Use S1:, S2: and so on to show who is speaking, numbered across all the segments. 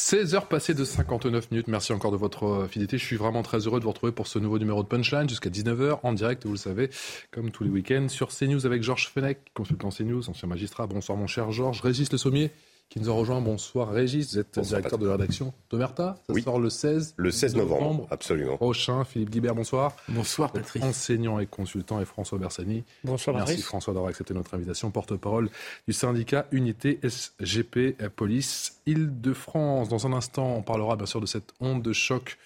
S1: 16 heures passées de 59 minutes. Merci encore de votre euh, fidélité. Je suis vraiment très heureux de vous retrouver pour ce nouveau numéro de Punchline jusqu'à 19h en direct, vous le savez, comme tous les week-ends sur CNews avec Georges Fenech, consultant CNews, ancien magistrat. Bonsoir mon cher Georges. Régis Le Sommier qui nous a rejoint. Bonsoir Régis, vous êtes directeur de la rédaction d'Omerta. Ça
S2: oui.
S1: sort le 16
S2: Le 16 novembre, absolument.
S1: Prochain, Philippe Guibert, bonsoir.
S3: Bonsoir Patrick.
S1: Enseignant et consultant et François Bersani.
S3: Bonsoir
S1: Merci
S3: Patrick.
S1: François d'avoir accepté notre invitation. Porte-parole du syndicat Unité SGP Police Île-de-France. Dans un instant, on parlera bien sûr de cette onde de choc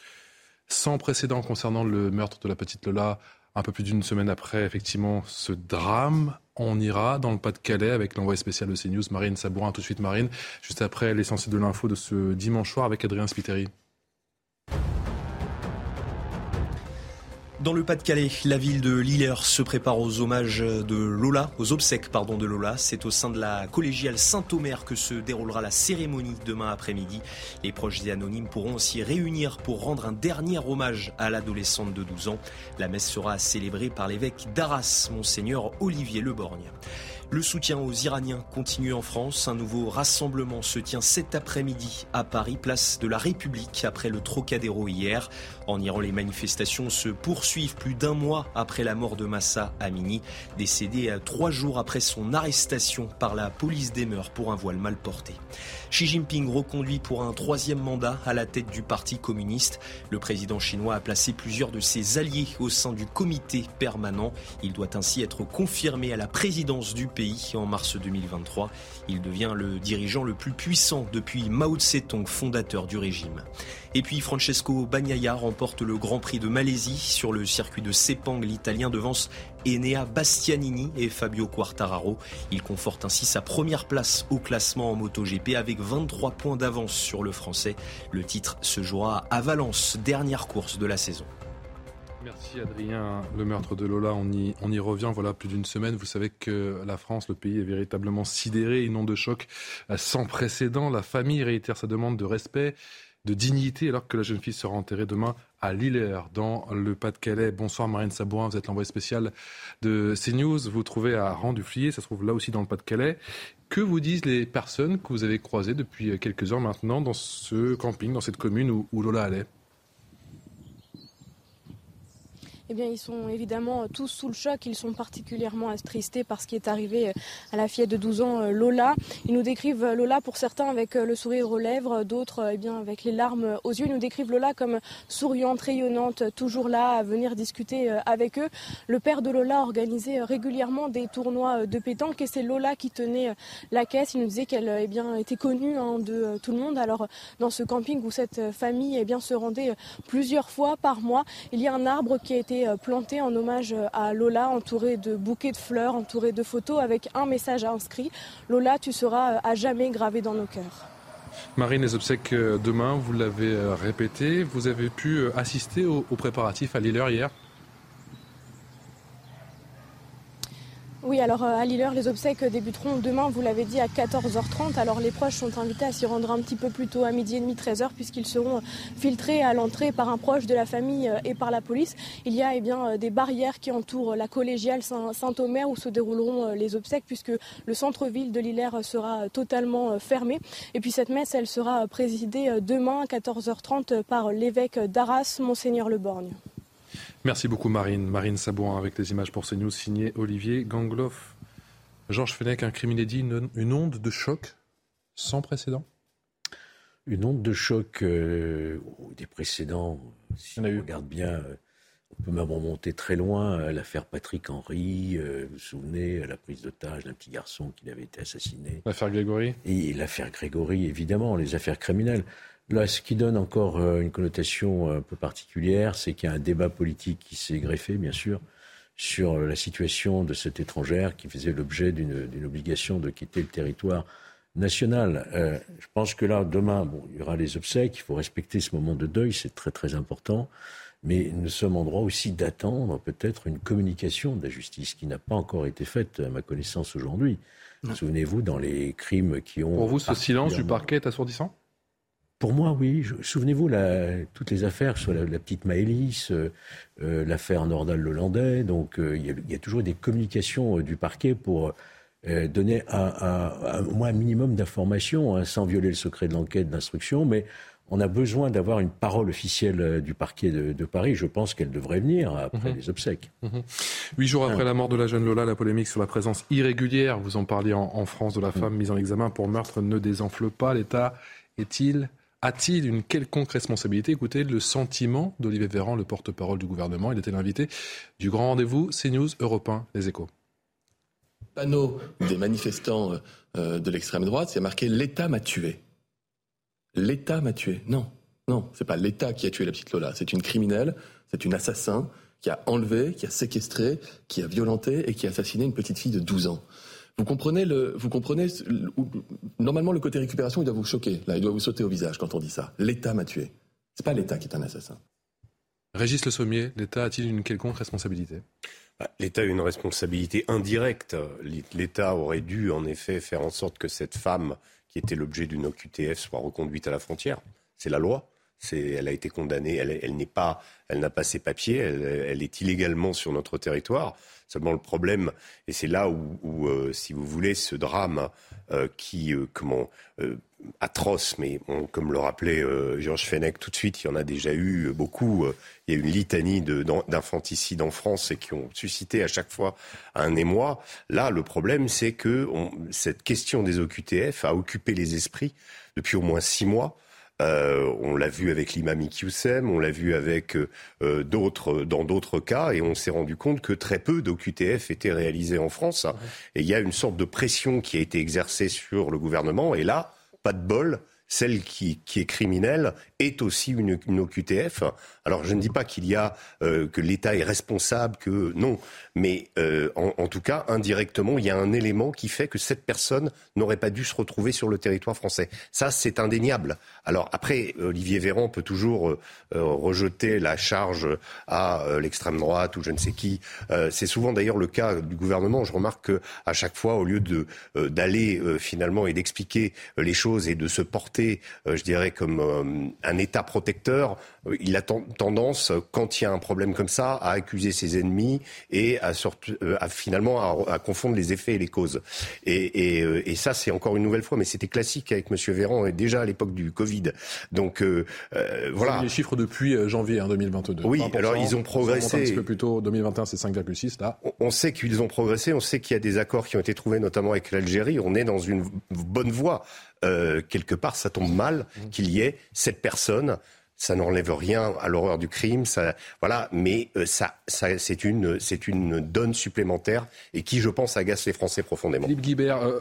S1: sans précédent concernant le meurtre de la petite Lola un peu plus d'une semaine après, effectivement, ce drame. On ira dans le Pas-de-Calais avec l'envoyé spécial de CNews, Marine Sabourin. Tout de suite, Marine. Juste après l'essentiel de l'info de ce dimanche soir avec Adrien Spiteri.
S4: Dans le Pas-de-Calais, la ville de Lillers se prépare aux hommages de Lola, aux obsèques pardon de Lola. C'est au sein de la collégiale Saint-Omer que se déroulera la cérémonie demain après-midi. Les proches et anonymes pourront s'y réunir pour rendre un dernier hommage à l'adolescente de 12 ans. La messe sera célébrée par l'évêque d'Arras, monseigneur Olivier Leborgne. Le soutien aux Iraniens continue en France. Un nouveau rassemblement se tient cet après-midi à Paris, place de la République, après le Trocadéro hier. En Iran, les manifestations se poursuivent plus d'un mois après la mort de Massa Amini, décédé trois jours après son arrestation par la police des mœurs pour un voile mal porté. Xi Jinping reconduit pour un troisième mandat à la tête du Parti communiste. Le président chinois a placé plusieurs de ses alliés au sein du comité permanent. Il doit ainsi être confirmé à la présidence du pays en mars 2023. Il devient le dirigeant le plus puissant depuis Mao Tse-tung, fondateur du régime. Et puis Francesco Bagnaia remporte le Grand Prix de Malaisie sur le circuit de Sepang. L'Italien devance Enea Bastianini et Fabio Quartararo. Il conforte ainsi sa première place au classement en MotoGP avec 23 points d'avance sur le Français. Le titre se jouera à Valence, dernière course de la saison.
S1: Merci Adrien. Le meurtre de Lola, on y, revient. Voilà plus d'une semaine. Vous savez que la France, le pays, est véritablement sidéré. Une onde de choc sans précédent. La famille réitère sa demande de respect, de dignité, alors que la jeune fille sera enterrée demain à Lillers, dans le Pas-de-Calais. Bonsoir Marine Sabourin, vous êtes l'envoyé spécial de CNews. Vous trouvez à Rang-du-Flier, ça se trouve là aussi dans le Pas-de-Calais. Que vous disent les personnes que vous avez croisées depuis quelques heures maintenant dans ce camping, dans cette commune où, où Lola allait?
S5: Eh ils sont évidemment tous sous le choc. Ils sont particulièrement attristés par ce qui est arrivé à la fillette de 12 ans, Lola. Ils nous décrivent Lola, pour certains, avec le sourire aux lèvres, d'autres eh bien, avec les larmes aux yeux. Ils nous décrivent Lola comme souriante, rayonnante, toujours là à venir discuter avec eux. Le père de Lola organisait régulièrement des tournois de pétanque et c'est Lola qui tenait la caisse. Il nous disait qu'elle eh bien, était connue hein, de tout le monde. Alors, dans ce camping où cette famille eh bien, se rendait plusieurs fois par mois, il y a un arbre qui a été planté en hommage à Lola, entouré de bouquets de fleurs, entouré de photos avec un message inscrit. Lola, tu seras à jamais gravé dans nos cœurs.
S1: Marine, les obsèques demain, vous l'avez répété, vous avez pu assister aux, préparatifs à Lillers hier?
S5: Oui, alors à Lillers, les obsèques débuteront demain, vous l'avez dit, à 14h30. Alors les proches sont invités à s'y rendre un petit peu plus tôt, à midi et demi, 13h, puisqu'ils seront filtrés à l'entrée par un proche de la famille et par la police. Il y a eh bien, des barrières qui entourent la collégiale Saint-Omer où se dérouleront les obsèques, puisque le centre-ville de Lillers sera totalement fermé. Et puis cette messe, elle sera présidée demain à 14h30 par l'évêque d'Arras, Monseigneur Leborgne.
S1: Merci beaucoup Marine. Marine Sabouin avec les images pour CNews signé Olivier Gangloff. Georges Fenech, un crime inédit, une, une, onde de choc sans précédent?
S6: Une onde de choc, euh, des précédents, si on, on regarde bien, euh, on peut même remonter très loin à l'affaire Patrick Henry, euh, vous vous souvenez, à la prise d'otage d'un petit garçon qui avait été assassiné.
S1: L'affaire Grégory?
S6: Et l'affaire Grégory, évidemment, les affaires criminelles. Là, ce qui donne encore une connotation un peu particulière, c'est qu'il y a un débat politique qui s'est greffé, bien sûr, sur la situation de cette étrangère qui faisait l'objet d'une obligation de quitter le territoire national. Euh, je pense que là, demain, bon, il y aura les obsèques, il faut respecter ce moment de deuil, c'est très très important. Mais nous sommes en droit aussi d'attendre peut-être une communication de la justice qui n'a pas encore été faite, à ma connaissance, aujourd'hui. Souvenez-vous, dans les crimes qui ont...
S1: Pour vous, ce silence du parquet est assourdissant?
S6: Pour moi, oui. Souvenez-vous, toutes les affaires, soit la, petite Maëlys, euh, euh, l'affaire Nordal-Lelandais, donc euh, il, y a, toujours des communications du parquet pour donner un, au moins un minimum d'informations, hein, sans violer le secret de l'enquête, d'instruction, mais on a besoin d'avoir une parole officielle du parquet de, Paris. Je pense qu'elle devrait venir après mhm. les obsèques.
S1: Mhm. Huit jours après la mort de la jeune Lola, la polémique sur la présence irrégulière, vous en parliez en, en France, de la femme mise en examen pour meurtre ne désenfle pas. L'État est-il a-t-il une quelconque responsabilité? Écoutez le sentiment d'Olivier Véran, le porte-parole du gouvernement. Il était l'invité du grand rendez-vous CNews Europe 1, Les Échos.
S2: Panneau des manifestants euh, de l'extrême droite, c'est marqué L'État m'a tué. L'État m'a tué. Non, non, c'est pas l'État qui a tué la petite Lola. C'est une criminelle, c'est une assassin qui a enlevé, qui a séquestré, qui a violenté et qui a assassiné une petite fille de 12 ans. Vous comprenez le, vous comprenez, normalement le côté récupération, il doit vous choquer. Là, il doit vous sauter au visage quand on dit ça. L'État m'a tué. C'est pas l'État qui est un assassin.
S1: Régis Le Sommier, l'État a-t-il une quelconque responsabilité?
S3: Bah, L'État a une responsabilité indirecte. L'État aurait dû en effet faire en sorte que cette femme qui était l'objet d'une OQTF soit reconduite à la frontière. C'est la loi elle a été condamnée, elle, n'est pas, elle n'a pas ses papiers, elle, est illégalement sur notre territoire. Seulement le problème, et c'est là où, euh, si vous voulez, ce drame euh, qui, euh, comment, atroce, mais comme le rappelait Georges Fenech tout de suite, il y en a déjà eu beaucoup. il y a une litanie d'infanticides en France et qui ont suscité à chaque fois un émoi. Là, le problème, c'est que cette question des OQTF a occupé les esprits depuis au moins six mois. Euh, on l'a vu avec l'imam Iqiyoussem, on l'a vu avec euh, d'autres, dans d'autres cas, et on s'est rendu compte que très peu d'OQTF étaient réalisés en France. Et il y a une sorte de pression qui a été exercée sur le gouvernement, et là, pas de bol, celle qui, est criminelle est aussi une, OQTF. Alors je ne dis pas qu'il y a euh, que l'État est responsable, que non, mais euh, en, tout cas indirectement il y a un élément qui fait que cette personne n'aurait pas dû se retrouver sur le territoire français. Ça c'est indéniable. Alors après Olivier Véran peut toujours euh, rejeter la charge à l'extrême droite ou je ne sais qui. c'est souvent d'ailleurs le cas du gouvernement. Je remarque que à chaque fois au lieu de d'aller finalement et d'expliquer les choses et de se porter euh, je dirais, comme euh, un État protecteur, euh, il a tendance, quand il y a un problème comme ça, à accuser ses ennemis et à, finalement à, confondre les effets et les causes. Et, ça, c'est encore une nouvelle fois, mais c'était classique avec M. Véran et déjà à l'époque du Covid. Donc voilà.
S1: Les chiffres depuis janvier 2022.
S3: Hein, oui, alors ils ont progressé.
S1: Un petit peu plus tôt, 2021, c'est 5,6 là.
S3: On sait qu'ils ont progressé. On sait qu'il y a des accords qui ont été trouvés, notamment avec l'Algérie. On est dans une bonne voie. Euh, quelque part, ça tombe mal qu'il y ait cette personne. Ça n'enlève rien à l'horreur du crime, ça, voilà, mais euh, ça, ça c'est une, c'est une donne supplémentaire et qui, je pense, agace les Français profondément.
S1: Philippe Guibert, euh,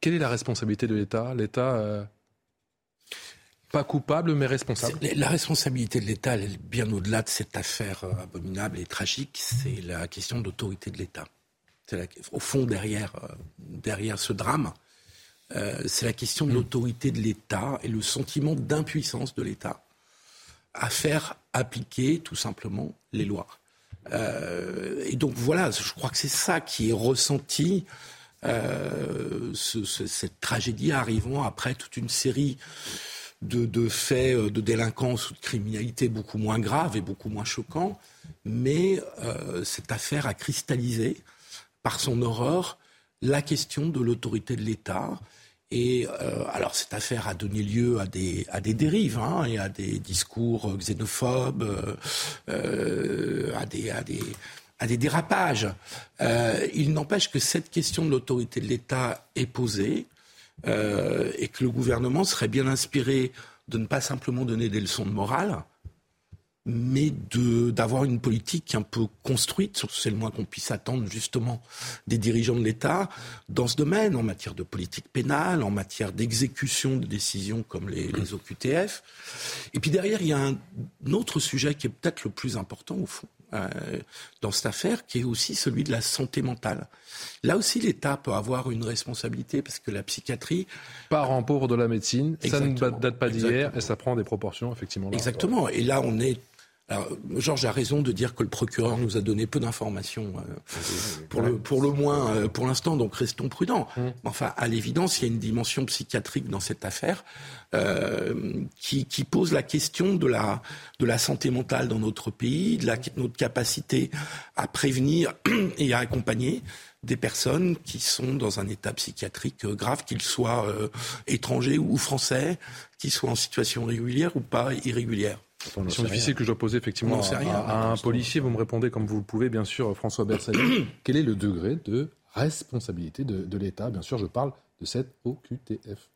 S1: quelle est la responsabilité de l'État? L'État pas coupable, mais responsable?
S7: La responsabilité de l'État, elle est bien au-delà de cette affaire abominable et tragique. C'est la question d'autorité de l'État. Au fond, derrière, derrière ce drame, euh, c'est la question de l'autorité de l'État et le sentiment d'impuissance de l'État à faire appliquer tout simplement les lois. Euh, et donc voilà, je crois que c'est ça qui est ressenti, euh, cette tragédie arrivant après toute une série de, faits de délinquance ou de criminalité beaucoup moins graves et beaucoup moins choquants, mais cette affaire a cristallisé par son horreur la question de l'autorité de l'État et euh, alors cette affaire a donné lieu à des, dérives hein, et à des discours xénophobes, euh, à, des, dérapages. Euh, il n'empêche que cette question de l'autorité de l'État est posée et que le gouvernement serait bien inspiré de ne pas simplement donner des leçons de morale, mais d'avoir une politique un peu construite, c'est le moins qu'on puisse attendre justement des dirigeants de l'État dans ce domaine, en matière de politique pénale, en matière d'exécution de décisions comme les, les, OQTF. Et puis derrière, il y a un, autre sujet qui est peut-être le plus important au fond euh, dans cette affaire, qui est aussi celui de la santé mentale. Là aussi, l'État peut avoir une responsabilité parce que la psychiatrie...
S1: Parent pauvre de la médecine, ça ne date pas d'hier et ça prend des proportions effectivement.
S7: Exactement. Et là, on est Alors, Georges a raison de dire que le procureur nous a donné peu d'informations, euh, pour, le, pour le moins euh, pour l'instant, donc restons prudents. Mmh. Enfin, à l'évidence, il y a une dimension psychiatrique dans cette affaire euh, qui, qui, pose la question de la, de la santé mentale dans notre pays, de la, notre capacité à prévenir et à accompagner des personnes qui sont dans un état psychiatrique grave, qu'ils soient étrangers ou français, qu'ils soient en situation régulière ou pas irrégulière.
S1: Question difficile que je dois poser effectivement à, un policier. Vous me répondez comme vous le pouvez, bien sûr, François Bersani. Quel est le degré de responsabilité de, de l'État? Bien sûr, je parle de cette OQTF.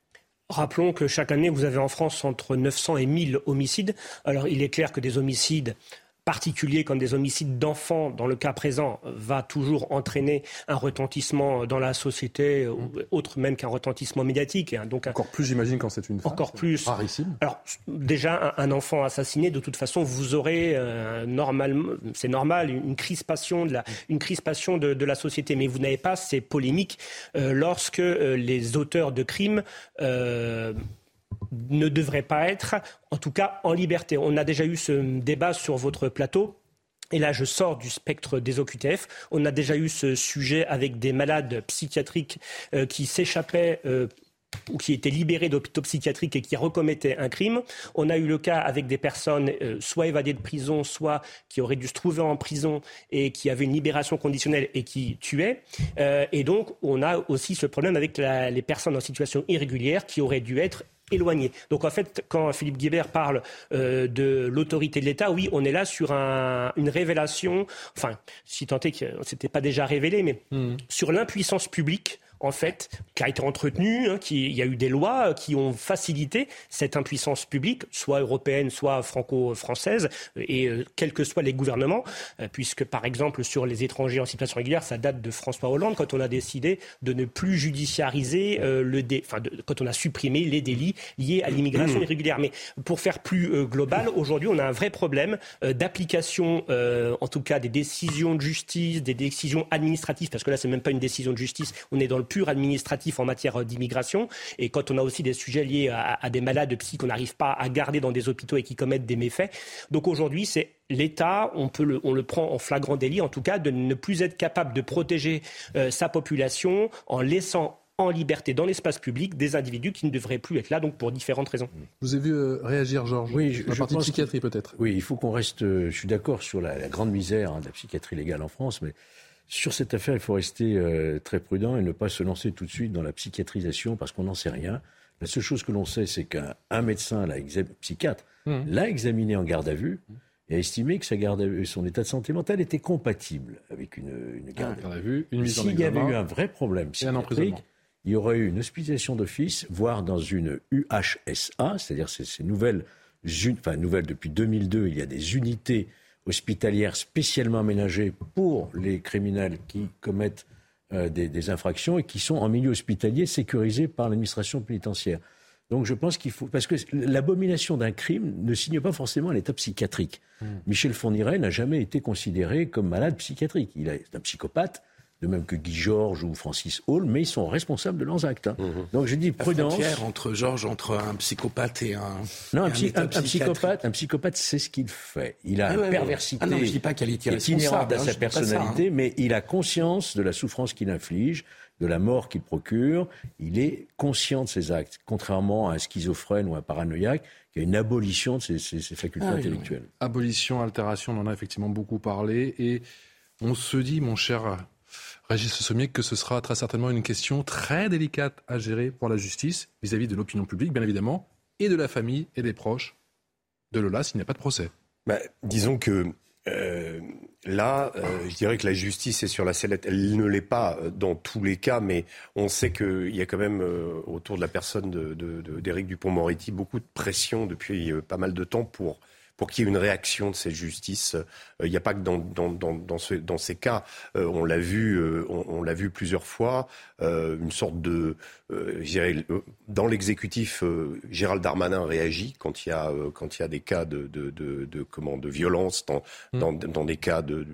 S8: Rappelons que chaque année, vous avez en France entre 900 et 1000 homicides. Alors, il est clair que des homicides particulier comme des homicides d'enfants, dans le cas présent, va toujours entraîner un retentissement dans la société, mmh. autre même qu'un retentissement médiatique. Hein.
S1: donc encore plus, j'imagine, quand c'est une femme.
S8: Encore plus.
S1: Rarissime.
S8: Alors déjà, un, enfant assassiné, de toute façon, vous aurez euh, normalement, c'est normal, une crispation de la, une crispation de, la société, mais vous n'avez pas ces polémiques euh, lorsque euh, les auteurs de crimes ne devrait pas être, en tout cas, en liberté. On a déjà eu ce débat sur votre plateau. Et là, je sors du spectre des OQTF. On a déjà eu ce sujet avec des malades psychiatriques euh, qui s'échappaient euh, ou qui étaient libérés d'hôpitaux psychiatriques et qui recommettaient un crime. On a eu le cas avec des personnes euh, soit évadées de prison, soit qui auraient dû se trouver en prison et qui avaient une libération conditionnelle et qui tuaient. et donc, on a aussi ce problème avec les personnes en situation irrégulière qui auraient dû être éloigné. Donc en fait, quand Philippe Guibert parle euh, de l'autorité de l'État, oui, on est là sur une révélation, enfin, si tant est que c'était pas déjà révélé, mais hmm. sur l'impuissance publique en fait, qui a été entretenu. Hein, il y a eu des lois qui ont facilité cette impuissance publique, soit européenne, soit franco-française, et euh, quels que soient les gouvernements, euh, puisque par exemple sur les étrangers en situation régulière, ça date de François Hollande quand on a décidé de ne plus judiciariser euh, le dé... enfin, quand on a supprimé les délits liés à l'immigration mmh. irrégulière. Mais pour faire plus global, aujourd'hui, on a un vrai problème d'application, en tout cas des décisions de justice, des décisions administratives, parce que là, c'est même pas une décision de justice, on est dans le pur administratif en matière d'immigration. Et quand on a aussi des sujets liés à, des malades psy qu'on n'arrive pas à garder dans des hôpitaux et qui commettent des méfaits. Donc aujourd'hui, c'est l'État, on, peut le, on le prend en flagrant délit, en tout cas, de ne plus être capable de protéger euh, sa population en laissant en liberté dans l'espace public des individus qui ne devraient plus être là, donc pour différentes raisons.
S1: Vous avez vu euh, réagir, Georges?
S6: Oui, je,
S1: la
S6: je
S1: partie psychiatrie peut-être.
S6: Oui, il faut qu'on reste. Euh, je suis d'accord sur la, grande misère hein, de la psychiatrie légale en France, mais sur cette affaire, il faut rester euh, très prudent et ne pas se lancer tout de suite dans la psychiatrisation parce qu'on n'en sait rien. La seule chose que l'on sait, c'est qu'un médecin, l'a psychiatre, mmh. l'a examiné en garde à vue et a estimé que sa garde à vue, son état de santé mentale était compatible avec une, une garde,
S1: à vue.
S6: S'il y avait eu un vrai problème psychiatrique, il y aurait eu une hospitalisation d'office, voire dans une UHSA, c'est-à-dire ces, nouvelles, enfin nouvelles depuis 2002, il y a des unités hospitalière spécialement aménagée pour les criminels qui commettent euh, des, infractions et qui sont en milieu hospitalier sécurisés par l'administration pénitentiaire. Donc je pense qu'il faut... Parce que l'abomination d'un crime ne signe pas forcément un état psychiatrique. Hmm. Michel Fourniret n'a jamais été considéré comme malade psychiatrique. Il est un psychopathe de même que Guy Georges ou Francis Hall, mais ils sont responsables de leurs actes. Hein. Mhm. Donc je dis prudence.
S7: La entre Georges, entre un psychopathe et un.
S6: Non, un, psychopathe, un psychopathe, c'est ce qu'il fait. Il a une perversité
S7: ah non, je dis pas qu'elle est
S6: inhérente à hein, sa personnalité, hein. mais il a conscience de la souffrance qu'il inflige, de la mort qu'il procure. Il est conscient de ses actes, contrairement à un schizophrène ou un paranoïaque qui a une abolition de ses, facultés ah intellectuelles.
S1: Abolition, altération, on en a effectivement beaucoup parlé et on se dit, mon cher Régis Sommier, que ce sera très certainement une question très délicate à gérer pour la justice vis-à-vis de l'opinion publique, bien évidemment, et de la famille et des proches de Lola s'il n'y a pas de procès.
S3: Bah, disons que euh, là, euh, je dirais que la justice est sur la sellette. Elle ne l'est pas euh, dans tous les cas, mais on sait qu'il y a quand même autour de la personne d'Éric Dupont-Moretti beaucoup de pression depuis pas mal de temps pour pour qu'il y ait une réaction de cette justice. Euh, il n'y a pas que dans, dans, dans, dans, ce, dans ces cas. Euh, on l'a vu, euh, on, on l'a vu plusieurs fois, une sorte de, dans l'exécutif, Gérald Darmanin réagit quand il y a quand il y a des cas de, de, de, de comment de violence dans, mmh. dans, dans des cas de,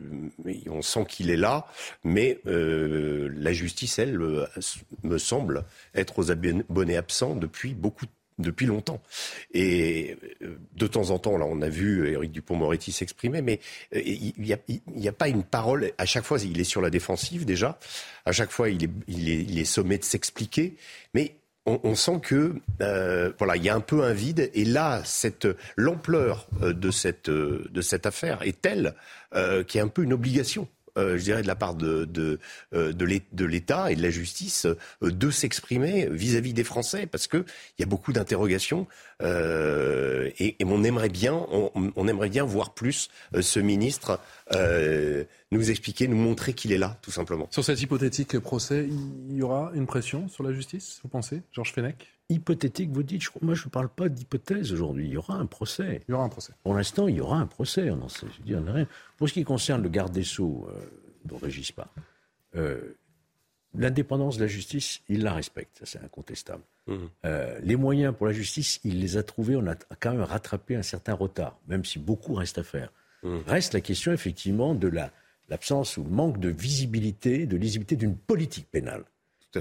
S3: on sent qu'il est là, mais la justice, elle, me semble être aux abonnés absents depuis beaucoup de depuis longtemps. Et euh, de temps en temps, là, on a vu Éric Dupont-Moretti s'exprimer, mais euh, il n'y a, pas une parole. À chaque fois, il est sur la défensive déjà. À chaque fois, il est, sommé de s'expliquer. Mais on, sent que euh, voilà, il y a un peu un vide. Et là, cette l'ampleur de cette de cette affaire est telle qu'il y a un peu une obligation euh, je dirais, de la part de, de, euh, de l'État et de la justice euh, de s'exprimer vis-à-vis des Français, parce qu'il y a beaucoup d'interrogations et, on aimerait bien, on, aimerait bien voir plus ce ministre nous expliquer, nous montrer qu'il est là, tout simplement.
S1: Sur cet hypothétique procès, il y aura une pression sur la justice, vous pensez, Georges Fenech?
S6: Hypothétique, vous dites, moi je ne parle pas d'hypothèse aujourd'hui, il y aura un procès.
S1: Il y aura un procès.
S6: Pour l'instant, il y aura un procès, on sait, je rien. Pour ce qui concerne le garde des Sceaux, euh, dont Régis pas, euh, l'indépendance de la justice, il la respecte, ça c'est incontestable. Mmh. Euh, les moyens pour la justice, il les a trouvés, on a quand même rattrapé un certain retard, même si beaucoup reste à faire. Mmh. Reste la question effectivement de la, l'absence ou le manque de visibilité, de lisibilité d'une politique pénale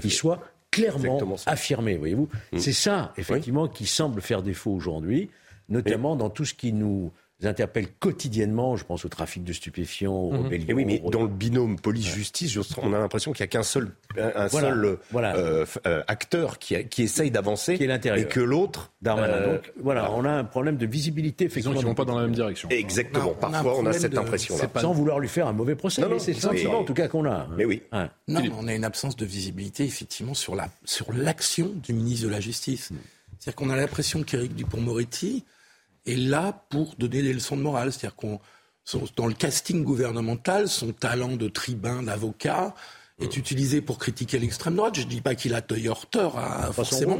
S6: qui soit clairement affirmé, voyez-vous. Mm. C'est ça, effectivement, qui semble faire défaut aujourd'hui, notamment dans tout ce qui nous interpelle quotidiennement. Je pense au trafic de stupéfiants, au
S3: mhm. rébellion. oui, mais dans le binôme police-justice, on a l'impression qu'il n'y a qu'un seul, un, seul euh, euh, acteur qui, qui essaye d'avancer et que l'autre.
S6: Euh, Donc voilà, on a un problème de visibilité.
S1: Effectivement, ils ne vont pas dans la même direction.
S3: Exactement. Parfois, on a, cette impression-là.
S6: Sans vouloir lui faire un mauvais procès. c'est le sentiment, en tout cas, qu'on a.
S3: Mais oui.
S7: Non, on a une absence de visibilité, effectivement, sur la sur l'action du ministre de la Justice. Mm. C'est-à-dire qu'on a l'impression qu'Éric Dupont-Moretti est là pour donner des leçons de morale. C'est-à-dire qu'on, dans le casting gouvernemental, son talent de tribun, d'avocat, est utilisé pour critiquer l'extrême droite. Je ne dis pas qu'il a tort, hein, forcément,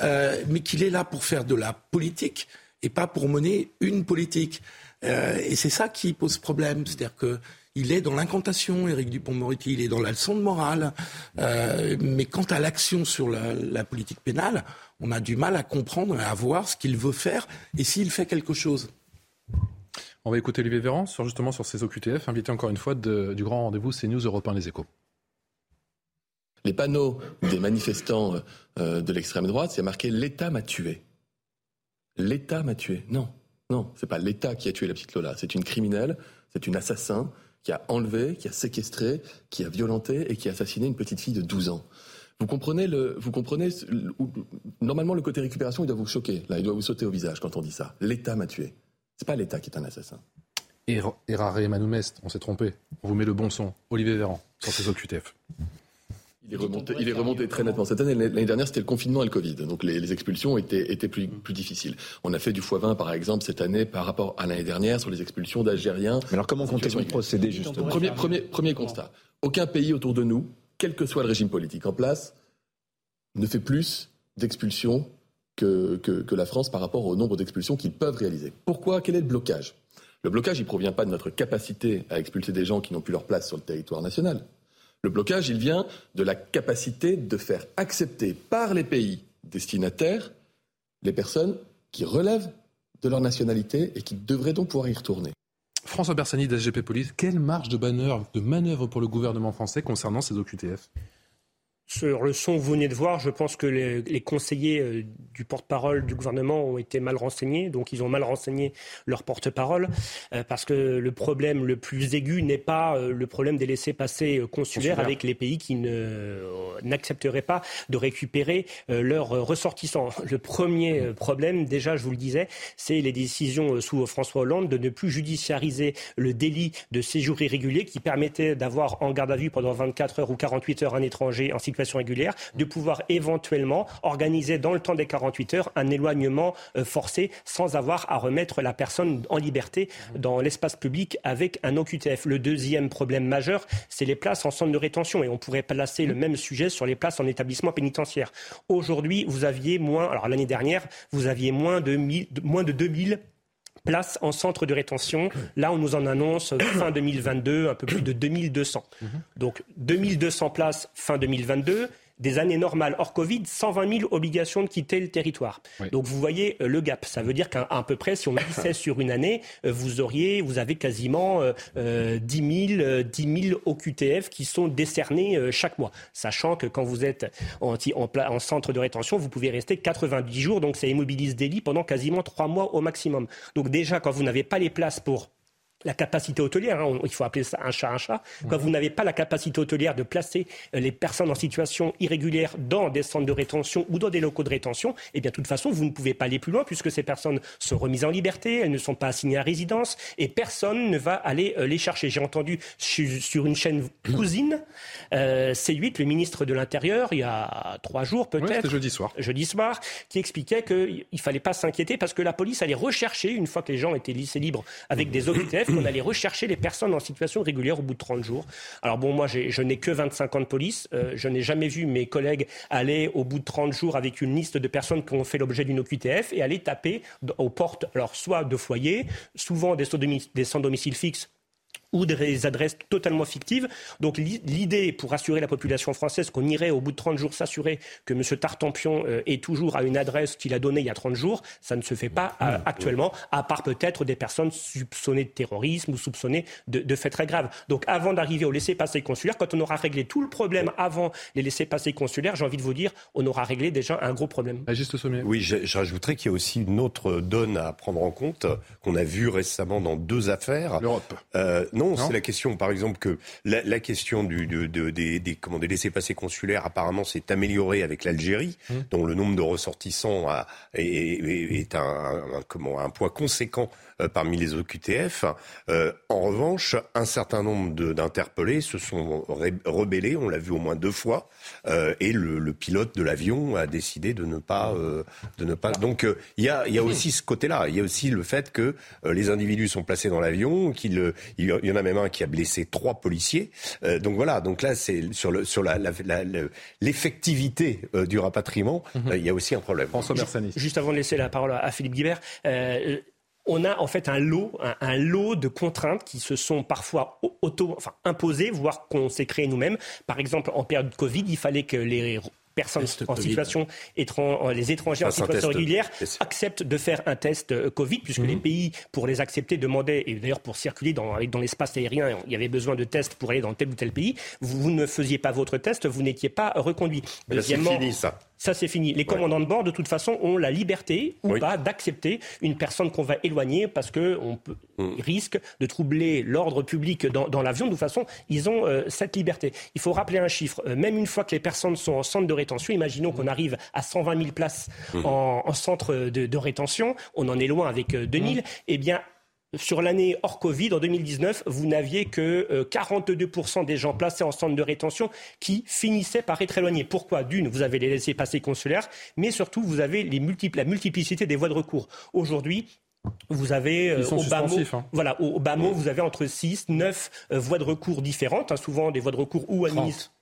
S7: euh, mais qu'il est là pour faire de la politique et pas pour mener une politique. Euh, et c'est ça qui pose problème. C'est-à-dire que il est dans l'incantation, Éric Dupont-Moretti, il est dans la leçon de morale. Euh, mais quant à l'action sur la, politique pénale, on a du mal à comprendre et à voir ce qu'il veut faire et s'il fait quelque chose.
S1: On va écouter Olivier Véran sur, justement sur ces OQTF, invité encore une fois du grand rendez-vous CNews Europe 1 Les Échos.
S2: Les panneaux des manifestants euh, de l'extrême droite, c'est marqué L'État m'a tué. L'État m'a tué. Non, non, c'est pas l'État qui a tué la petite Lola. C'est une criminelle, c'est une assassin qui a enlevé, qui a séquestré, qui a violenté et qui a assassiné une petite fille de 12 ans. Vous comprenez le, vous comprenez, normalement le côté récupération, il doit vous choquer. Là, il doit vous sauter au visage quand on dit ça. L'État m'a tué. C'est pas l'État qui est un assassin.
S1: Errare Manoumest, on s'est trompé. On vous met le bon son. Olivier Véran, sur ses OQTF.
S2: Il est remonté, il est remonté très nettement cette année. L'année dernière, c'était le confinement et le Covid. Donc les, expulsions étaient, étaient plus, plus difficiles. On a fait du x20, par exemple, cette année par rapport à l'année dernière sur les expulsions d'Algériens.
S1: Mais alors comment comptez-vous procéder justement?
S2: Premier, premier, premier constat. Aucun pays autour de nous, quel que soit le régime politique en place, ne fait plus d'expulsions que, la France par rapport au nombre d'expulsions qu'ils peuvent réaliser. Pourquoi? Quel est le blocage? Le blocage, il ne provient pas de notre capacité à expulser des gens qui n'ont plus leur place sur le territoire national. Le blocage, il vient de la capacité de faire accepter par les pays destinataires les personnes qui relèvent de leur nationalité et qui devraient donc pouvoir y retourner.
S1: François Bersani d'SGP Police, quelle marge de manœuvre, de manœuvre pour le gouvernement français concernant ces OQTF
S8: sur le son que vous venez de voir, je pense que les, conseillers euh, du porte-parole du gouvernement ont été mal renseignés, donc ils ont mal renseigné leur porte-parole, euh, parce que le problème le plus aigu n'est pas euh, le problème des laissés-passer consulaires avec les pays qui n'accepteraient pas de récupérer leurs ressortissants. Le premier problème, déjà, je vous le disais, c'est les décisions sous François Hollande de ne plus judiciariser le délit de séjour irrégulier qui permettait d'avoir en garde à vue pendant 24 heures ou 48 heures un étranger ainsi de pouvoir éventuellement organiser dans le temps des 48 heures un éloignement euh, forcé sans avoir à remettre la personne en liberté dans l'espace public avec un OQTF. Le deuxième problème majeur, c'est les places en centre de rétention et on pourrait placer le même sujet sur les places en établissement pénitentiaire. Aujourd'hui, vous aviez moins, alors l'année dernière, vous aviez moins de, moins de 2000 places en centre de rétention. Là, on nous en annonce fin 2022 un peu plus de 2200. Donc 2200 places fin 2022 des années normales hors Covid, 120 000 obligations de quitter le territoire. Donc vous voyez euh, le gap. Ça veut dire qu'à peu près, si on lissait sur une année, euh, vous auriez, vous avez quasiment euh, 10 000, 10 000 OQTF qui sont décernés euh, chaque mois. Sachant que quand vous êtes en, en, en, centre de rétention, vous pouvez rester 90 jours, donc ça immobilise des lits pendant quasiment trois mois au maximum. Donc déjà, quand vous n'avez pas les places pour la capacité hôtelière, hein, il faut appeler ça un chat un chat, quand vous n'avez pas la capacité hôtelière de placer euh, les personnes en situation irrégulière dans des centres de rétention ou dans des locaux de rétention, eh bien, de toute façon, vous ne pouvez pas aller plus loin puisque ces personnes sont remises en liberté, elles ne sont pas assignées à résidence et personne ne va aller euh, les chercher. J'ai entendu sur une chaîne cousine, euh, C8, le ministre de l'Intérieur, il y a trois jours peut-être,
S1: oui, jeudi soir,
S8: jeudi soir, qui expliquait qu'il ne fallait pas s'inquiéter parce que la police allait rechercher, une fois que les gens étaient lissés libres avec des OQTF, qu'on allait rechercher les personnes en situation régulière au bout de 30 jours. Alors bon, moi, je n'ai que 25 ans de police. Euh, je n'ai jamais vu mes collègues aller au bout de 30 jours avec une liste de personnes qui ont fait l'objet d'une OQTF et aller taper aux portes, alors soit de foyers, souvent des sans domicile fixe ou des adresses totalement fictives. Donc l'idée, pour assurer la population française, qu'on irait au bout de 30 jours s'assurer que M. Tartampion euh, est toujours à une adresse qu'il a donnée il y a 30 jours, ça ne se fait pas euh, actuellement, à part peut-être des personnes soupçonnées de terrorisme ou soupçonnées de, faits très graves. Donc avant d'arriver au laissez-passer consulaire, quand on aura réglé tout le problème avant les laissez-passer consulaires, j'ai envie de vous dire, on aura réglé déjà un gros problème.
S1: Juste sommet.
S3: Oui, j'ajouterais qu'il y a aussi une autre donne à prendre en compte qu'on a vu récemment dans deux affaires.
S1: L'Europe.
S3: Euh, non, c'est la question, par exemple, que la, la question du, de, de, des, des, comment, des laissés-passer consulaires apparemment s'est améliorée avec l'Algérie, mmh. dont le nombre de ressortissants a, est, est, est un, un, comment, un point conséquent parmi les OQTF. Euh, en revanche, un certain nombre d'interpellés se sont rebellés, on l'a vu au moins deux fois, euh, et le, le, pilote de l'avion a décidé de ne pas, euh, de ne pas. Donc il y a, y a aussi ce côté-là. Il y a aussi le fait que les individus sont placés dans l'avion, qu'il il y en a même un qui a blessé trois policiers. donc voilà. Donc là, c'est sur le sur la, l'effectivité la, du rapatriement, mm -hmm. il y a aussi un problème.
S1: François Bersani.
S8: Juste avant de laisser la parole à Philippe Guibert on a en fait un lot, un, lot de contraintes qui se sont parfois auto, enfin imposées, voire qu'on s'est créé nous-mêmes. Par exemple, en période de Covid, il fallait que les personnes en situation étrange, les étrangers en situation régulière acceptent de faire un test euh, Covid, puisque les mhm. pays, pour les accepter, demandaient, et d'ailleurs pour circuler dans, dans l'espace aérien, il y avait besoin de tests pour aller dans tel ou tel pays. Vous, ne faisiez pas votre test, vous n'étiez pas reconduit.
S3: Deuxièmement, fini, ça.
S8: Ça, c'est fini. Les commandants de bord, de toute façon, ont la liberté ou pas d'accepter une personne qu'on va éloigner parce qu'on mm. risque de troubler l'ordre public dans, dans l'avion. De toute façon, ils ont euh, cette liberté. Il faut rappeler un chiffre. Euh, même une fois que les personnes sont en centre de rétention, imaginons qu'on arrive à 120 000 places mm. en, en, centre de, de, rétention, on en est loin avec euh, 2000, mm. eh bien, sur l'année hors Covid, en 2019, vous n'aviez que 42% euh, des gens placés en centre de rétention qui finissaient par être éloignés. Pourquoi? D'une, vous avez les laissés-passer consulaires, mais surtout, vous avez les multiples, la multiplicité des voies de recours. Aujourd'hui, vous avez
S1: euh, au bas mot, hein.
S8: voilà, au, bas mot, vous avez entre 6, 9 euh, voies de recours différentes, hein, souvent des voies de recours ou administratives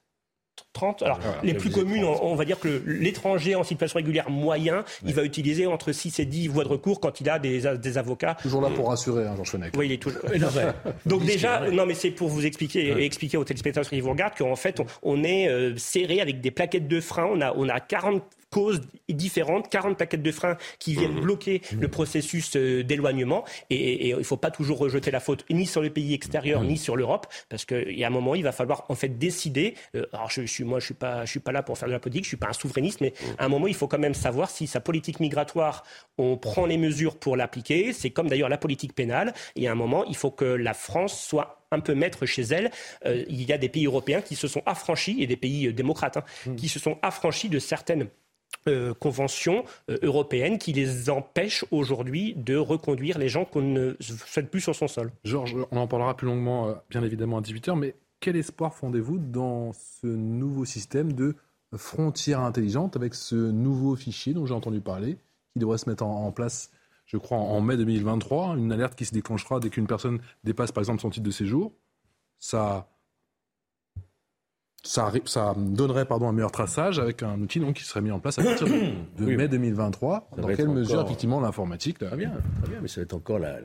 S8: 30. Alors, les plus communes, on, va dire que l'étranger en situation régulière moyen, il va utiliser entre 6 et 10 voies de recours quand il a des, des avocats.
S1: Toujours là pour rassurer, hein, Jean.
S8: Oui, il est toujours. Donc déjà, non, mais c'est pour vous expliquer et expliquer aux téléspectateurs qui vous regardent qu'en fait, on, est euh, serré avec des plaquettes de frein. On a, on a 40 causes différentes, 40 paquets de freins qui viennent mmh. bloquer mmh. le processus euh, d'éloignement. Et, il ne faut pas toujours rejeter la faute ni sur le pays extérieur mmh. ni sur l'Europe, parce qu'il y a un moment, il va falloir en fait décider. Euh, alors je, suis, moi, je suis pas, je suis pas là pour faire de la politique, je suis pas un souverainiste, mais à un moment, il faut quand même savoir si sa politique migratoire, on prend les mesures pour l'appliquer. C'est comme d'ailleurs la politique pénale. Et à un moment, il faut que la France soit un peu maître chez elle. Euh, il y a des pays européens qui se sont affranchis, et des pays démocrates, hein, qui se sont affranchis de certaines euh, conventions euh, européennes qui les empêchent aujourd'hui de reconduire les gens qu'on ne souhaite plus sur son sol.
S1: Georges, on en parlera plus longuement, euh, bien évidemment, à 18h, mais quel espoir fondez-vous dans ce nouveau système de frontières intelligentes avec ce nouveau fichier dont j'ai entendu parler, qui devrait se mettre en, place, je crois, en mai 2023, une alerte qui se déclenchera dès qu'une personne dépasse, par exemple, son titre de séjour Ça ça, ça, donnerait pardon, un meilleur traçage avec un outil donc, qui serait mis en place à partir de, mai 2023. Dans quelle mesure, effectivement, l'informatique
S6: Très bien, très bien, mais ça va être encore la,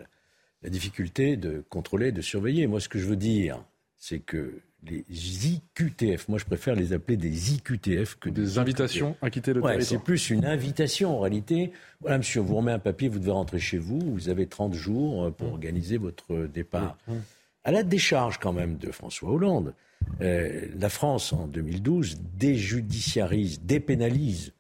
S6: la, difficulté de contrôler, de surveiller. Moi, ce que je veux dire, c'est que les IQTF. Moi, je préfère les appeler des IQTF que
S1: des, invitations à quitter le
S6: ouais, C'est plus une invitation en réalité. Voilà, monsieur, vous remet un papier, vous devez rentrer chez vous. Vous avez 30 jours euh, pour mmh. organiser votre départ. Mmh. À la décharge quand même de François Hollande, euh, la France en 2012 déjudiciarise, dépénalise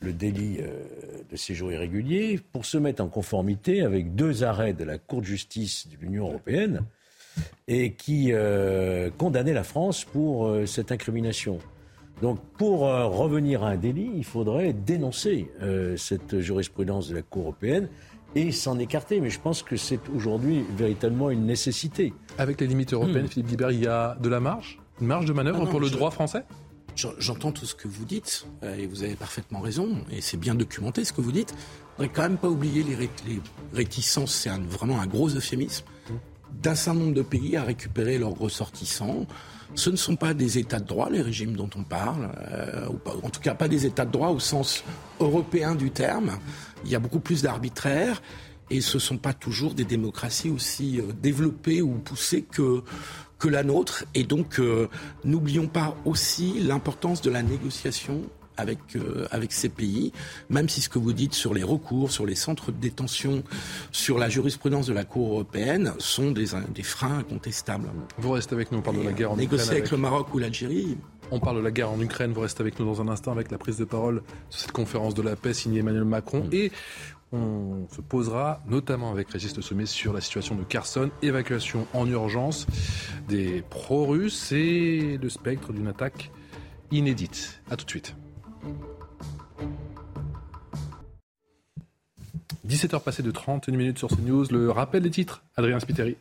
S6: le délit euh, de séjour irrégulier pour se mettre en conformité avec deux arrêts de la Cour de justice de l'Union européenne et qui euh, condamnait la France pour euh, cette incrimination. Donc pour revenir à un délit, il faudrait dénoncer cette jurisprudence de la Cour européenne et s'en écarter. Mais je pense que c'est aujourd'hui véritablement une nécessité.
S1: Avec les limites européennes, hmm. Philippe Guibert, il y a de la marge? Une marge de manœuvre ah pour le droit français?
S7: J'entends tout ce que vous dites, et vous avez parfaitement raison, et c'est bien documenté ce que vous dites. On ne quand même pas oublier les, réticences, c'est vraiment un gros euphémisme d'un certain nombre de pays à récupérer leurs ressortissants. Ce ne sont pas des États de droit, les régimes dont on parle, euh, ou pas, en tout cas pas des États de droit au sens européen du terme. Il y a beaucoup plus d'arbitraire et ce ne sont pas toujours des démocraties aussi euh, développées ou poussées que, que la nôtre. Et donc, euh, n'oublions pas aussi l'importance de la négociation avec, euh, avec ces pays, même si ce que vous dites sur les recours, sur les centres de détention, sur la jurisprudence de la Cour européenne sont des, des freins incontestables.
S1: Vous restez avec nous, on parle de la guerre en
S7: Ukraine. Négocier avec, le Maroc ou l'Algérie.
S1: On parle de la guerre en Ukraine, vous restez avec nous dans un instant avec la prise de parole sur cette conférence de la paix signée Emmanuel Macron. Mm. Et on se posera notamment avec Régis Le Sommet sur la situation de Kherson, évacuation en urgence des pro-russes et le spectre d'une attaque inédite. A tout de suite. 17h passées de 31 minutes sur CNews. Le rappel des titres, Adrien Spiteri.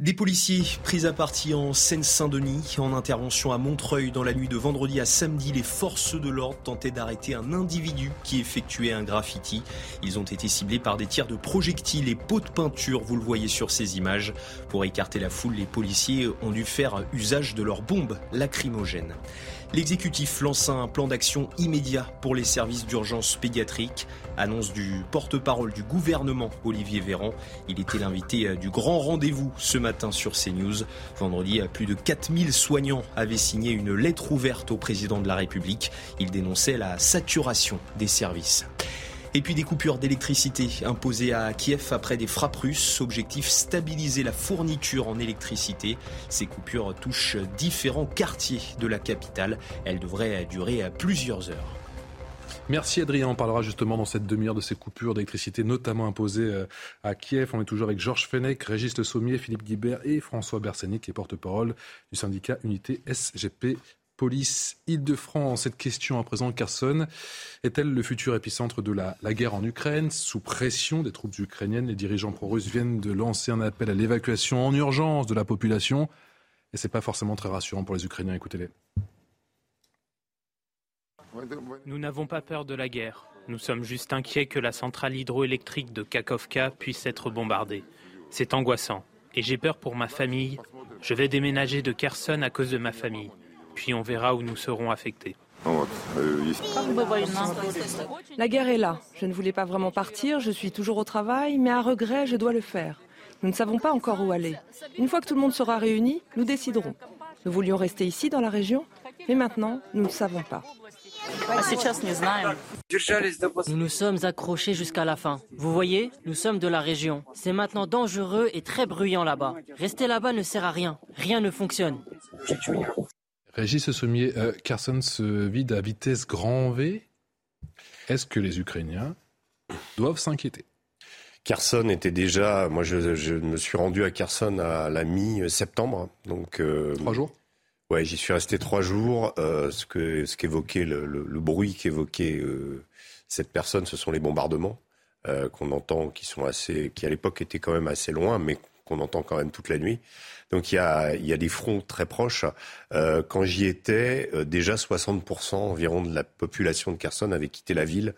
S4: Des policiers pris à partie en Seine-Saint-Denis. En intervention à Montreuil dans la nuit de vendredi à samedi, les forces de l'ordre tentaient d'arrêter un individu qui effectuait un graffiti. Ils ont été ciblés par des tirs de projectiles et pots de peinture, vous le voyez sur ces images. Pour écarter la foule, les policiers ont dû faire usage de leurs bombes lacrymogènes. L'exécutif lance un plan d'action immédiat pour les services d'urgence pédiatrique. Annonce du porte-parole du gouvernement, Olivier Véran. Il était l'invité euh, du grand rendez-vous ce matin sur CNews. Vendredi, euh, plus de 4000 soignants avaient signé une lettre ouverte au président de la République. Il dénonçait la saturation des services. Et puis des coupures d'électricité imposées à Kiev après des frappes russes. Objectif stabiliser la fourniture en électricité. Ces coupures touchent différents quartiers de la capitale. Elles devraient durer plusieurs heures.
S1: Merci Adrien, on parlera justement dans cette demi-heure de ces coupures d'électricité, notamment imposées euh, à Kiev. On est toujours avec Georges Fenech, Régis Le Sommier, Philippe Guibert et François Bersani, qui est porte-parole du syndicat Unité SGP police Île-de-France. Cette question à présent, Carson, est-elle le futur épicentre de la, guerre en Ukraine? Sous pression des troupes ukrainiennes, les dirigeants pro-russes viennent de lancer un appel à l'évacuation en urgence de la population. Et ce n'est pas forcément très rassurant pour les Ukrainiens. Écoutez-les.
S9: Nous n'avons pas peur de la guerre. Nous sommes juste inquiets que la centrale hydroélectrique de Kakovka puisse être bombardée. C'est angoissant. Et j'ai peur pour ma famille. Je vais déménager de Kherson à cause de ma famille puis on verra où nous serons affectés.
S10: La guerre est là. Je ne voulais pas vraiment partir, je suis toujours au travail, mais à regret, je dois le faire. Nous ne savons pas encore où aller. Une fois que tout le monde sera réuni, nous déciderons. Nous voulions rester ici dans la région, mais maintenant, nous ne savons pas.
S11: Nous nous sommes accrochés jusqu'à la fin. Vous voyez, nous sommes de la région. C'est maintenant dangereux et très bruyant là-bas. Rester là-bas ne sert à rien. Rien ne fonctionne.
S1: Régis Sommier, euh, Carson se vide à vitesse grand V. Est-ce que les Ukrainiens doivent s'inquiéter?
S3: Kherson était déjà, moi je, me suis rendu à Kherson à la mi-septembre, donc
S1: euh, trois jours?
S3: Ouais, j'y suis resté trois jours. Euh, ce que ce qu'évoquait le, bruit qu'évoquait cette personne, ce sont les bombardements qu'on entend, qui sont assez, qui à l'époque étaient quand même assez loin, mais qu'on entend quand même toute la nuit. Donc il y a, il y a des fronts très proches. Euh, quand j'y étais, euh, déjà 60% environ de la population de Kherson avait quitté la ville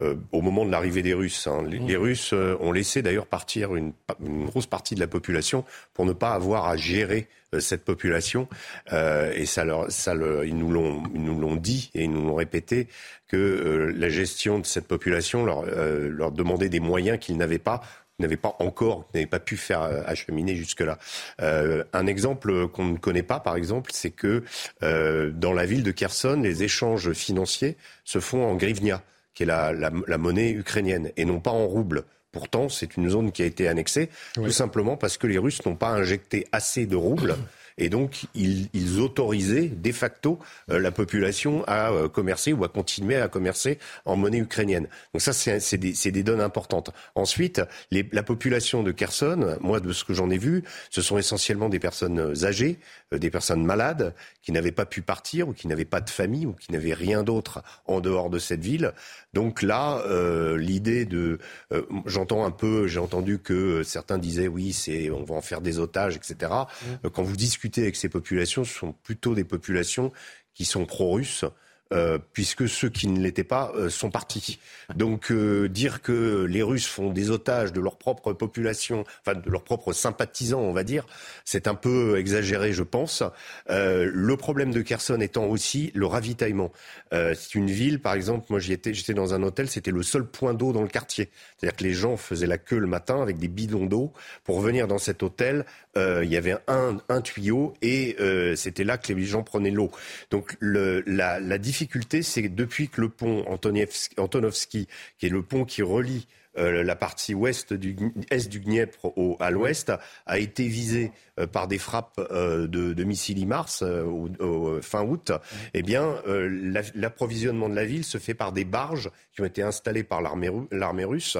S3: euh, au moment de l'arrivée des Russes. Hein. Les, mmh. Russes ont laissé d'ailleurs partir une, une, grosse partie de la population pour ne pas avoir à gérer cette population. et ça leur, ça le, ils nous l'ont, ils nous l'ont dit et ils nous l'ont répété que la gestion de cette population leur, leur demandait des moyens qu'ils n'avaient pas n'avez pas encore, n'avez pas pu faire acheminer jusque-là. un exemple qu'on ne connaît pas, par exemple, c'est que dans la ville de Kherson, les échanges financiers se font en grivnia, qui est la, la monnaie ukrainienne, et non pas en rouble. Pourtant, c'est une zone qui a été annexée, tout simplement parce que les Russes n'ont pas injecté assez de roubles et donc, ils, ils autorisaient de facto euh, la population à euh, commercer ou à continuer à commercer en monnaie ukrainienne. Donc ça, c'est des, des, données importantes. Ensuite, les, la population de Kherson, moi, de ce que j'en ai vu, ce sont essentiellement des personnes âgées, euh, des personnes malades, qui n'avaient pas pu partir ou qui n'avaient pas de famille ou qui n'avaient rien d'autre en dehors de cette ville. Donc là, euh, l'idée de, euh, j'entends un peu, j'ai entendu que certains disaient oui, c'est, on va en faire des otages, etc. Mmh. Quand vous discutez avec ces populations, ce sont plutôt des populations qui sont pro-russes. Euh, puisque ceux qui ne l'étaient pas euh, sont partis. Donc euh, dire que les Russes font des otages de leur propre population, enfin de leurs propres sympathisants, on va dire, c'est un peu exagéré, je pense. le problème de Kherson étant aussi le ravitaillement. c'est une ville, par exemple, moi j'étais dans un hôtel, c'était le seul point d'eau dans le quartier. C'est-à-dire que les gens faisaient la queue le matin avec des bidons d'eau pour venir dans cet hôtel. il y avait un, tuyau et c'était là que les gens prenaient l'eau. Donc la, la difficulté difficulté, c'est depuis que le pont Antonovski, qui est le pont qui relie euh, la partie ouest du, est du Dniepr au, à l'ouest a été visée euh, par des frappes euh, de, de missiles Mars au, fin août. Eh bien, l'approvisionnement de la ville se fait par des barges qui ont été installées par l'armée russe,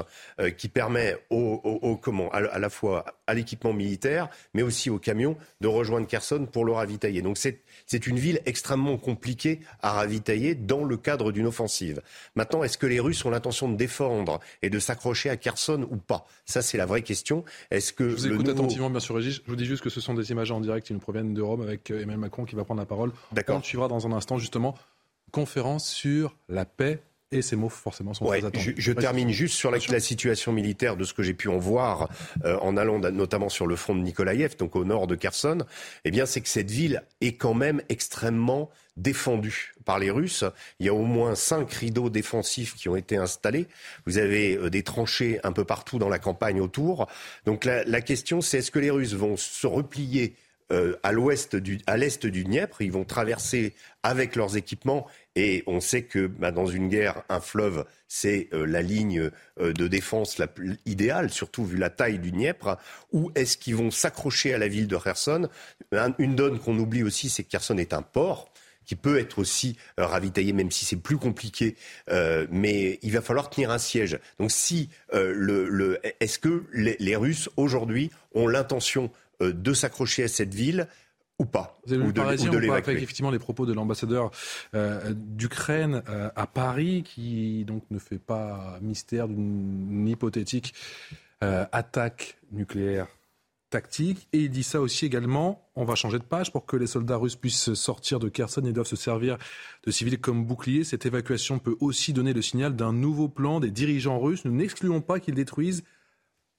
S3: qui permet au, au, comment, à, à, la fois à l'équipement militaire, mais aussi aux camions de rejoindre Kherson pour le ravitailler. Donc c'est c'est une ville extrêmement compliquée à ravitailler dans le cadre d'une offensive. Maintenant, est-ce que les Russes ont l'intention de défendre et de s'accrocher à Kherson ou pas? Ça, c'est la vraie question. Est-ce que
S1: je vous écoute attentivement, bien sûr, Régis. Je vous dis juste que ce sont des images en direct qui nous proviennent de Rome avec euh, Emmanuel Macron qui va prendre la parole. D'accord. On suivra dans un instant justement conférence sur la paix et ces mots forcément sont très attendus.
S3: Je, termine juste sur la, la, situation militaire de ce que j'ai pu en voir euh, en allant notamment sur le front de Nikolaïev, donc au nord de Kherson. Eh bien, c'est que cette ville est quand même extrêmement défendue par les Russes. Il y a au moins cinq rideaux défensifs qui ont été installés. Vous avez euh, des tranchées un peu partout dans la campagne autour. Donc la, la question, c'est est-ce que les Russes vont se replier euh, à l'ouest du, à l'est du Dniepr. Ils vont traverser avec leurs équipements. Et on sait que bah, dans une guerre, un fleuve, c'est euh, la ligne euh, de défense la plus idéale, surtout vu la taille du Dniepr. Ou est-ce qu'ils vont s'accrocher à la ville de Kherson? Une donne qu'on oublie aussi, c'est que Kherson est un port qui peut être aussi ravitaillé, même si c'est plus compliqué. mais il va falloir tenir un siège. Donc, si le, le est-ce que les, Russes aujourd'hui ont l'intention euh, de s'accrocher à cette ville ou pas
S1: Vous avez ou, de, ou de l'évacuer. Effectivement, les propos de l'ambassadeur euh, d'Ukraine euh, à Paris, qui donc ne fait pas mystère d'une hypothétique attaque nucléaire tactique. Et il dit ça aussi également, on va changer de page pour que les soldats russes puissent sortir de Kherson et doivent se servir de civils comme boucliers. Cette évacuation peut aussi donner le signal d'un nouveau plan des dirigeants russes. Nous n'excluons pas qu'ils détruisent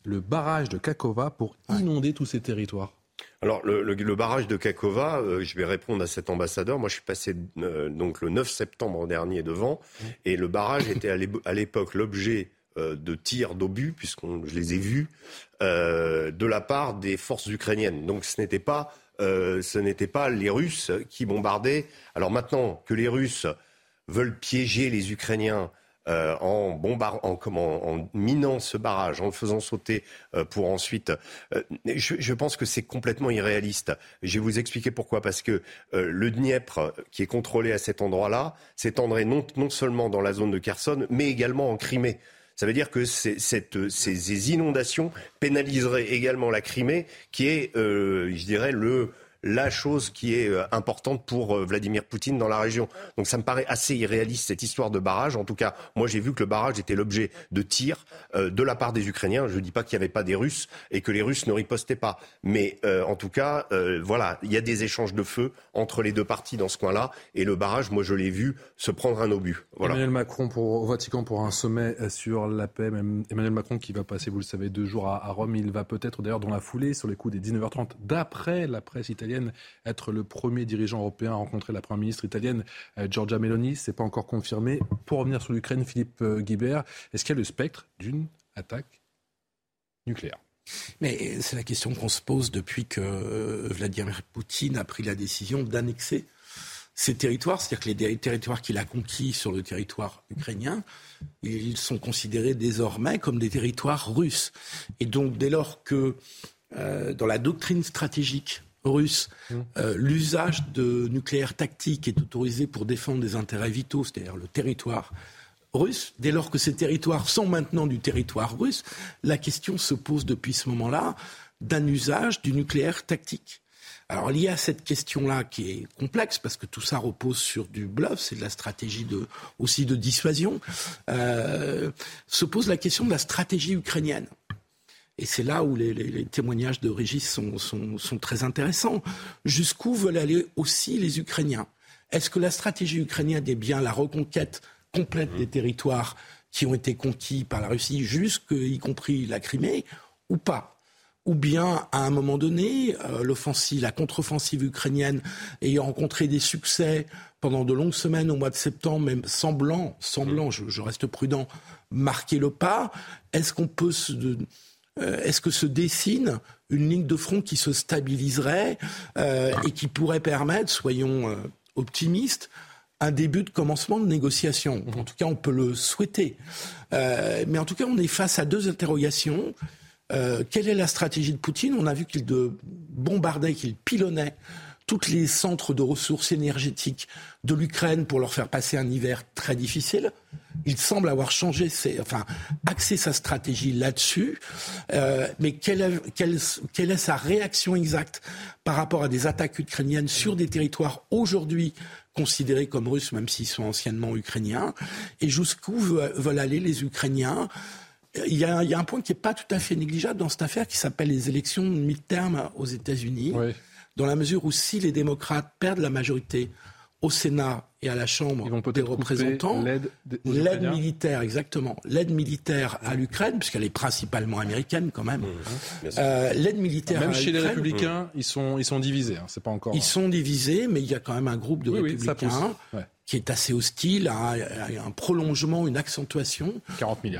S1: le barrage de Kakova pour inonder tous ces territoires
S3: alors le, barrage de Kakova, euh, je vais répondre à cet ambassadeur. Moi, je suis passé euh, donc le 9 septembre dernier devant, et le barrage était à l'époque l'objet euh, de tirs d'obus, puisque je les ai vus, de la part des forces ukrainiennes. Donc ce n'était pas, ce n'était pas les Russes qui bombardaient. Alors maintenant que les Russes veulent piéger les Ukrainiens euh, en, en, minant ce barrage, en le faisant sauter euh, pour ensuite. Euh, je, pense que c'est complètement irréaliste. Je vais vous expliquer pourquoi. Parce que le Dniepr, qui est contrôlé à cet endroit-là, s'étendrait non, seulement dans la zone de Kherson, mais également en Crimée. Ça veut dire que ces, inondations pénaliseraient également la Crimée, qui est, je dirais, le, la chose qui est euh, importante pour euh, Vladimir Poutine dans la région. Donc ça me paraît assez irréaliste cette histoire de barrage. En tout cas, moi j'ai vu que le barrage était l'objet de tirs euh, de la part des Ukrainiens. Je ne dis pas qu'il n'y avait pas des Russes et que les Russes ne ripostaient pas. Mais en tout cas, voilà, il y a des échanges de feu entre les deux parties dans ce coin-là. Et le barrage, moi je l'ai vu se prendre un obus.
S1: Voilà. Emmanuel Macron pour, au Vatican pour un sommet sur la paix. Emmanuel Macron qui va passer, vous le savez, deux jours à, à Rome. Il va peut-être d'ailleurs dans la foulée, sur les coups des 19h30, d'après la presse italienne être le premier dirigeant européen à rencontrer la première ministre italienne euh, Giorgia Meloni. Ce n'est pas encore confirmé. Pour revenir sur l'Ukraine, Philippe euh, Guibert, est-ce qu'il y a le spectre d'une attaque nucléaire?
S7: Mais c'est la question qu'on se pose depuis que euh, Vladimir Poutine a pris la décision d'annexer ces territoires, c'est-à-dire que les territoires qu'il a conquis sur le territoire ukrainien, ils sont considérés désormais comme des territoires russes. Et donc dès lors que euh, dans la doctrine stratégique russe, mmh. euh, l'usage de nucléaire tactique est autorisé pour défendre des intérêts vitaux, c'est-à-dire le territoire russe, dès lors que ces territoires sont maintenant du territoire russe, la question se pose depuis ce moment-là d'un usage du nucléaire tactique. Alors lié à cette question-là qui est complexe parce que tout ça repose sur du bluff, c'est de la stratégie de, aussi de dissuasion, euh, se pose la question de la stratégie ukrainienne. Et c'est là où les, témoignages de Régis sont, sont très intéressants. Jusqu'où veulent aller aussi les Ukrainiens? Est-ce que la stratégie ukrainienne est bien la reconquête complète des territoires qui ont été conquis par la Russie, jusque y compris la Crimée, ou pas? Ou bien à un moment donné, euh, l'offensive, la contre-offensive ukrainienne ayant rencontré des succès pendant de longues semaines au mois de septembre, même semblant, semblant, je, reste prudent, marquer le pas, est-ce qu'on peut se, est-ce que se dessine une ligne de front qui se stabiliserait euh, et qui pourrait permettre, soyons optimistes, un début de commencement de négociation? En tout cas, on peut le souhaiter. Euh, mais en tout cas, on est face à deux interrogations. Euh, quelle est la stratégie de Poutine? On a vu qu'il bombardait, qu'il pilonnait tous les centres de ressources énergétiques de l'Ukraine pour leur faire passer un hiver très difficile. Il semble avoir changé, enfin, axé sa stratégie là-dessus. Euh, mais quelle est, sa réaction exacte par rapport à des attaques ukrainiennes sur des territoires aujourd'hui considérés comme russes, même s'ils sont anciennement ukrainiens, et jusqu'où veulent aller les Ukrainiens? Il y, a, un point qui n'est pas tout à fait négligeable dans cette affaire qui s'appelle les élections mi-terme aux États-Unis, dans la mesure où si les démocrates perdent la majorité au Sénat et à la Chambre des représentants, l'aide militaire, exactement, l'aide militaire à l'Ukraine, puisqu'elle est principalement américaine quand même.
S1: Mmh. Euh, l'aide militaire même chez les républicains, ils sont ils sont divisés. Hein, c'est pas encore.
S7: Ils sont divisés, mais il y a quand même un groupe de républicains qui est assez hostile à, un prolongement, une accentuation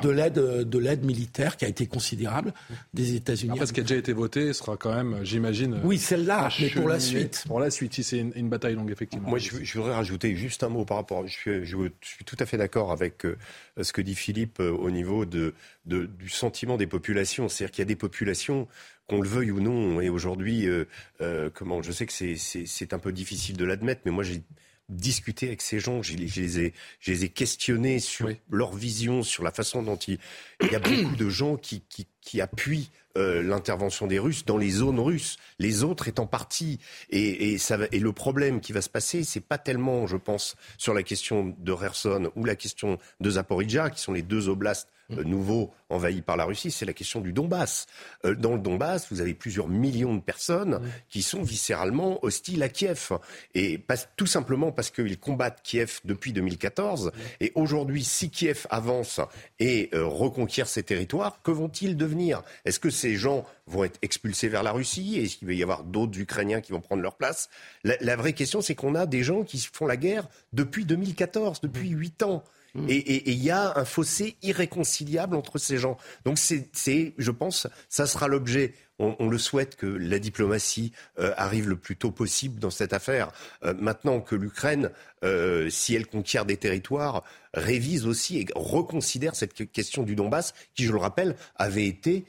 S7: de l'aide de l'aide militaire qui a été considérable des États-Unis.
S1: Parce qui a déjà été voté, sera quand même, j'imagine.
S7: Oui, celle-là, mais pour la suite.
S1: Pour la suite, si c'est une, bataille longue, effectivement.
S3: Moi, je, voudrais rajouter juste un mot par rapport. Je suis, je, suis tout à fait d'accord avec euh, ce que dit Philippe euh, au niveau de, de, du sentiment des populations. C'est-à-dire qu'il y a des populations qu'on le veuille ou non. Et aujourd'hui, euh, comment Je sais que c'est un peu difficile de l'admettre, mais moi j'ai discuter avec ces gens, je, les, ai, je les ai questionnés sur leur vision, sur la façon dont il, il y a beaucoup de gens qui, qui, qui appuient euh, l'intervention des Russes dans les zones russes, les autres étant partis. Et, et, ça et le problème qui va se passer, c'est pas tellement, je pense, sur la question de Kherson ou la question de Zaporizhia, qui sont les deux oblasts euh, nouveau envahi par la Russie, c'est la question du Donbass. Euh, dans le Donbass, vous avez plusieurs millions de personnes qui sont viscéralement hostiles à Kiev. Et tout simplement parce qu'ils combattent Kiev depuis 2014. Et aujourd'hui, si Kiev avance et euh, reconquiert ses territoires, que vont-ils devenir? Est-ce que ces gens vont être expulsés vers la Russie? Est-ce qu'il va y avoir d'autres Ukrainiens qui vont prendre leur place? La, la vraie question, c'est qu'on a des gens qui font la guerre depuis 2014, depuis huit ans. Et il y a un fossé irréconciliable entre ces gens. Donc c'est, je pense, ça sera l'objet. On, le souhaite que la diplomatie euh, arrive le plus tôt possible dans cette affaire. Euh, maintenant que l'Ukraine, euh, si elle conquiert des territoires, révise aussi et reconsidère cette question du Donbass, qui, je le rappelle, avait été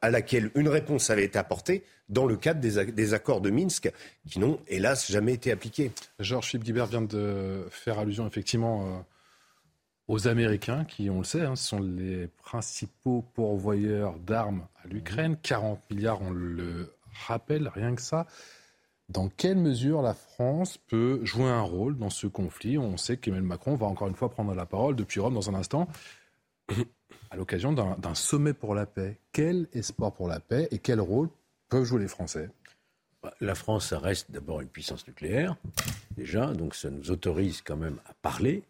S3: à laquelle une réponse avait été apportée dans le cadre des, accords de Minsk, qui n'ont hélas jamais été appliqués.
S1: Georges Philippe Guibert vient de faire allusion effectivement euh, aux Américains, qui, on le sait, hein, sont les principaux pourvoyeurs d'armes à l'Ukraine. 40 milliards, on le rappelle, rien que ça. Dans quelle mesure la France peut jouer un rôle dans ce conflit? On sait qu'Emmanuel Macron va encore une fois prendre la parole depuis Rome dans un instant à l'occasion d'un sommet pour la paix. Quel espoir pour la paix et quel rôle peuvent jouer les Français?
S6: La France, ça reste d'abord une puissance nucléaire, déjà, donc ça nous autorise quand même à parler.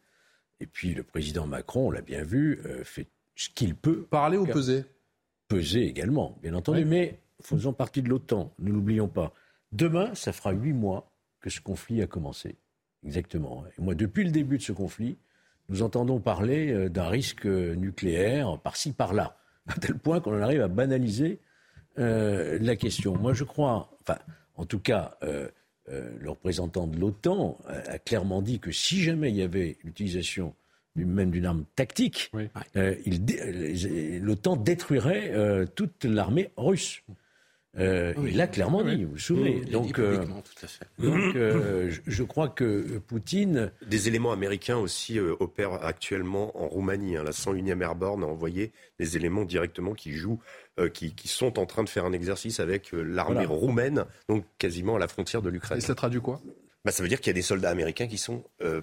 S6: Et puis le président Macron, on l'a bien vu, euh, fait ce qu'il peut.
S1: Parler ou peser?
S6: Peser également, bien entendu, mais faisons partie de l'OTAN, ne l'oublions pas. Demain, ça fera huit mois que ce conflit a commencé. Exactement. Et moi, depuis le début de ce conflit, nous entendons parler euh, d'un risque nucléaire par-ci, par-là. à tel point qu'on en arrive à banaliser euh, la question. Moi, je crois, enfin, en tout cas, euh, euh, le représentant de l'OTAN a, clairement dit que si jamais il y avait l'utilisation même d'une arme tactique, l'OTAN détruirait toute l'armée russe. Euh, il l'a clairement dit, vous vous souvenez. donc, euh, donc euh, je, crois que Poutine...
S3: Des éléments américains aussi opèrent actuellement en Roumanie. Hein. La 101e Airborne a envoyé des éléments directement qui jouent, qui, sont en train de faire un exercice avec l'armée roumaine, donc quasiment à la frontière de l'Ukraine.
S1: Et ça traduit quoi?
S3: Bah, ça veut dire qu'il y a des soldats américains qui sont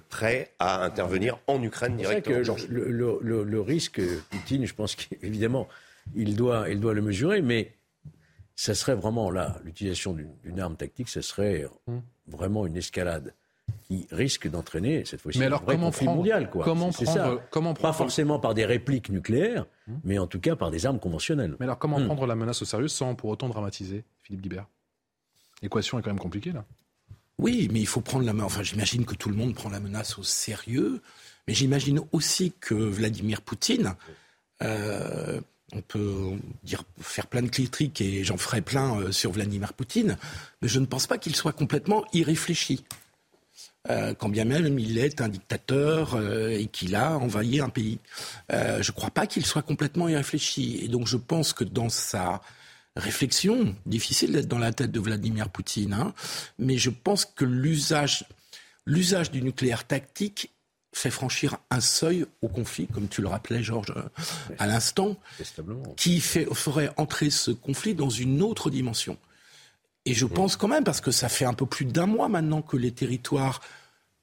S3: prêts à intervenir en Ukraine directement.
S6: Que le, le, le, risque, Poutine, je pense qu'évidemment, il doit, il doit le mesurer, mais ça serait vraiment là, l'utilisation d'une arme tactique, ce serait hmm. vraiment une escalade qui risque d'entraîner cette fois-ci
S1: un vrai conflit mondial.
S6: Quoi.
S1: Comment prendre, ça. comment
S6: Pas forcément par des répliques nucléaires, hmm. mais en tout cas par des armes conventionnelles.
S1: Mais alors comment hmm. prendre la menace au sérieux sans pour autant dramatiser, Philippe Guibert? L'équation est quand même compliquée là.
S7: Oui, mais il faut prendre la main. Enfin, j'imagine que tout le monde prend la menace au sérieux, mais j'imagine aussi que Vladimir Poutine euh, on peut dire, faire plein de critiques et j'en ferai plein euh, sur Vladimir Poutine, mais je ne pense pas qu'il soit complètement irréfléchi. Euh, quand bien même il est un dictateur euh, et qu'il a envahi un pays. je ne crois pas qu'il soit complètement irréfléchi. Et donc je pense que dans sa réflexion, difficile d'être dans la tête de Vladimir Poutine, hein, mais je pense que l'usage, l'usage du nucléaire tactique fait franchir un seuil au conflit, comme tu le rappelais, Georges, à l'instant, qui fait, ferait entrer ce conflit dans une autre dimension. Et je pense quand même, parce que ça fait un peu plus d'un mois maintenant que les territoires,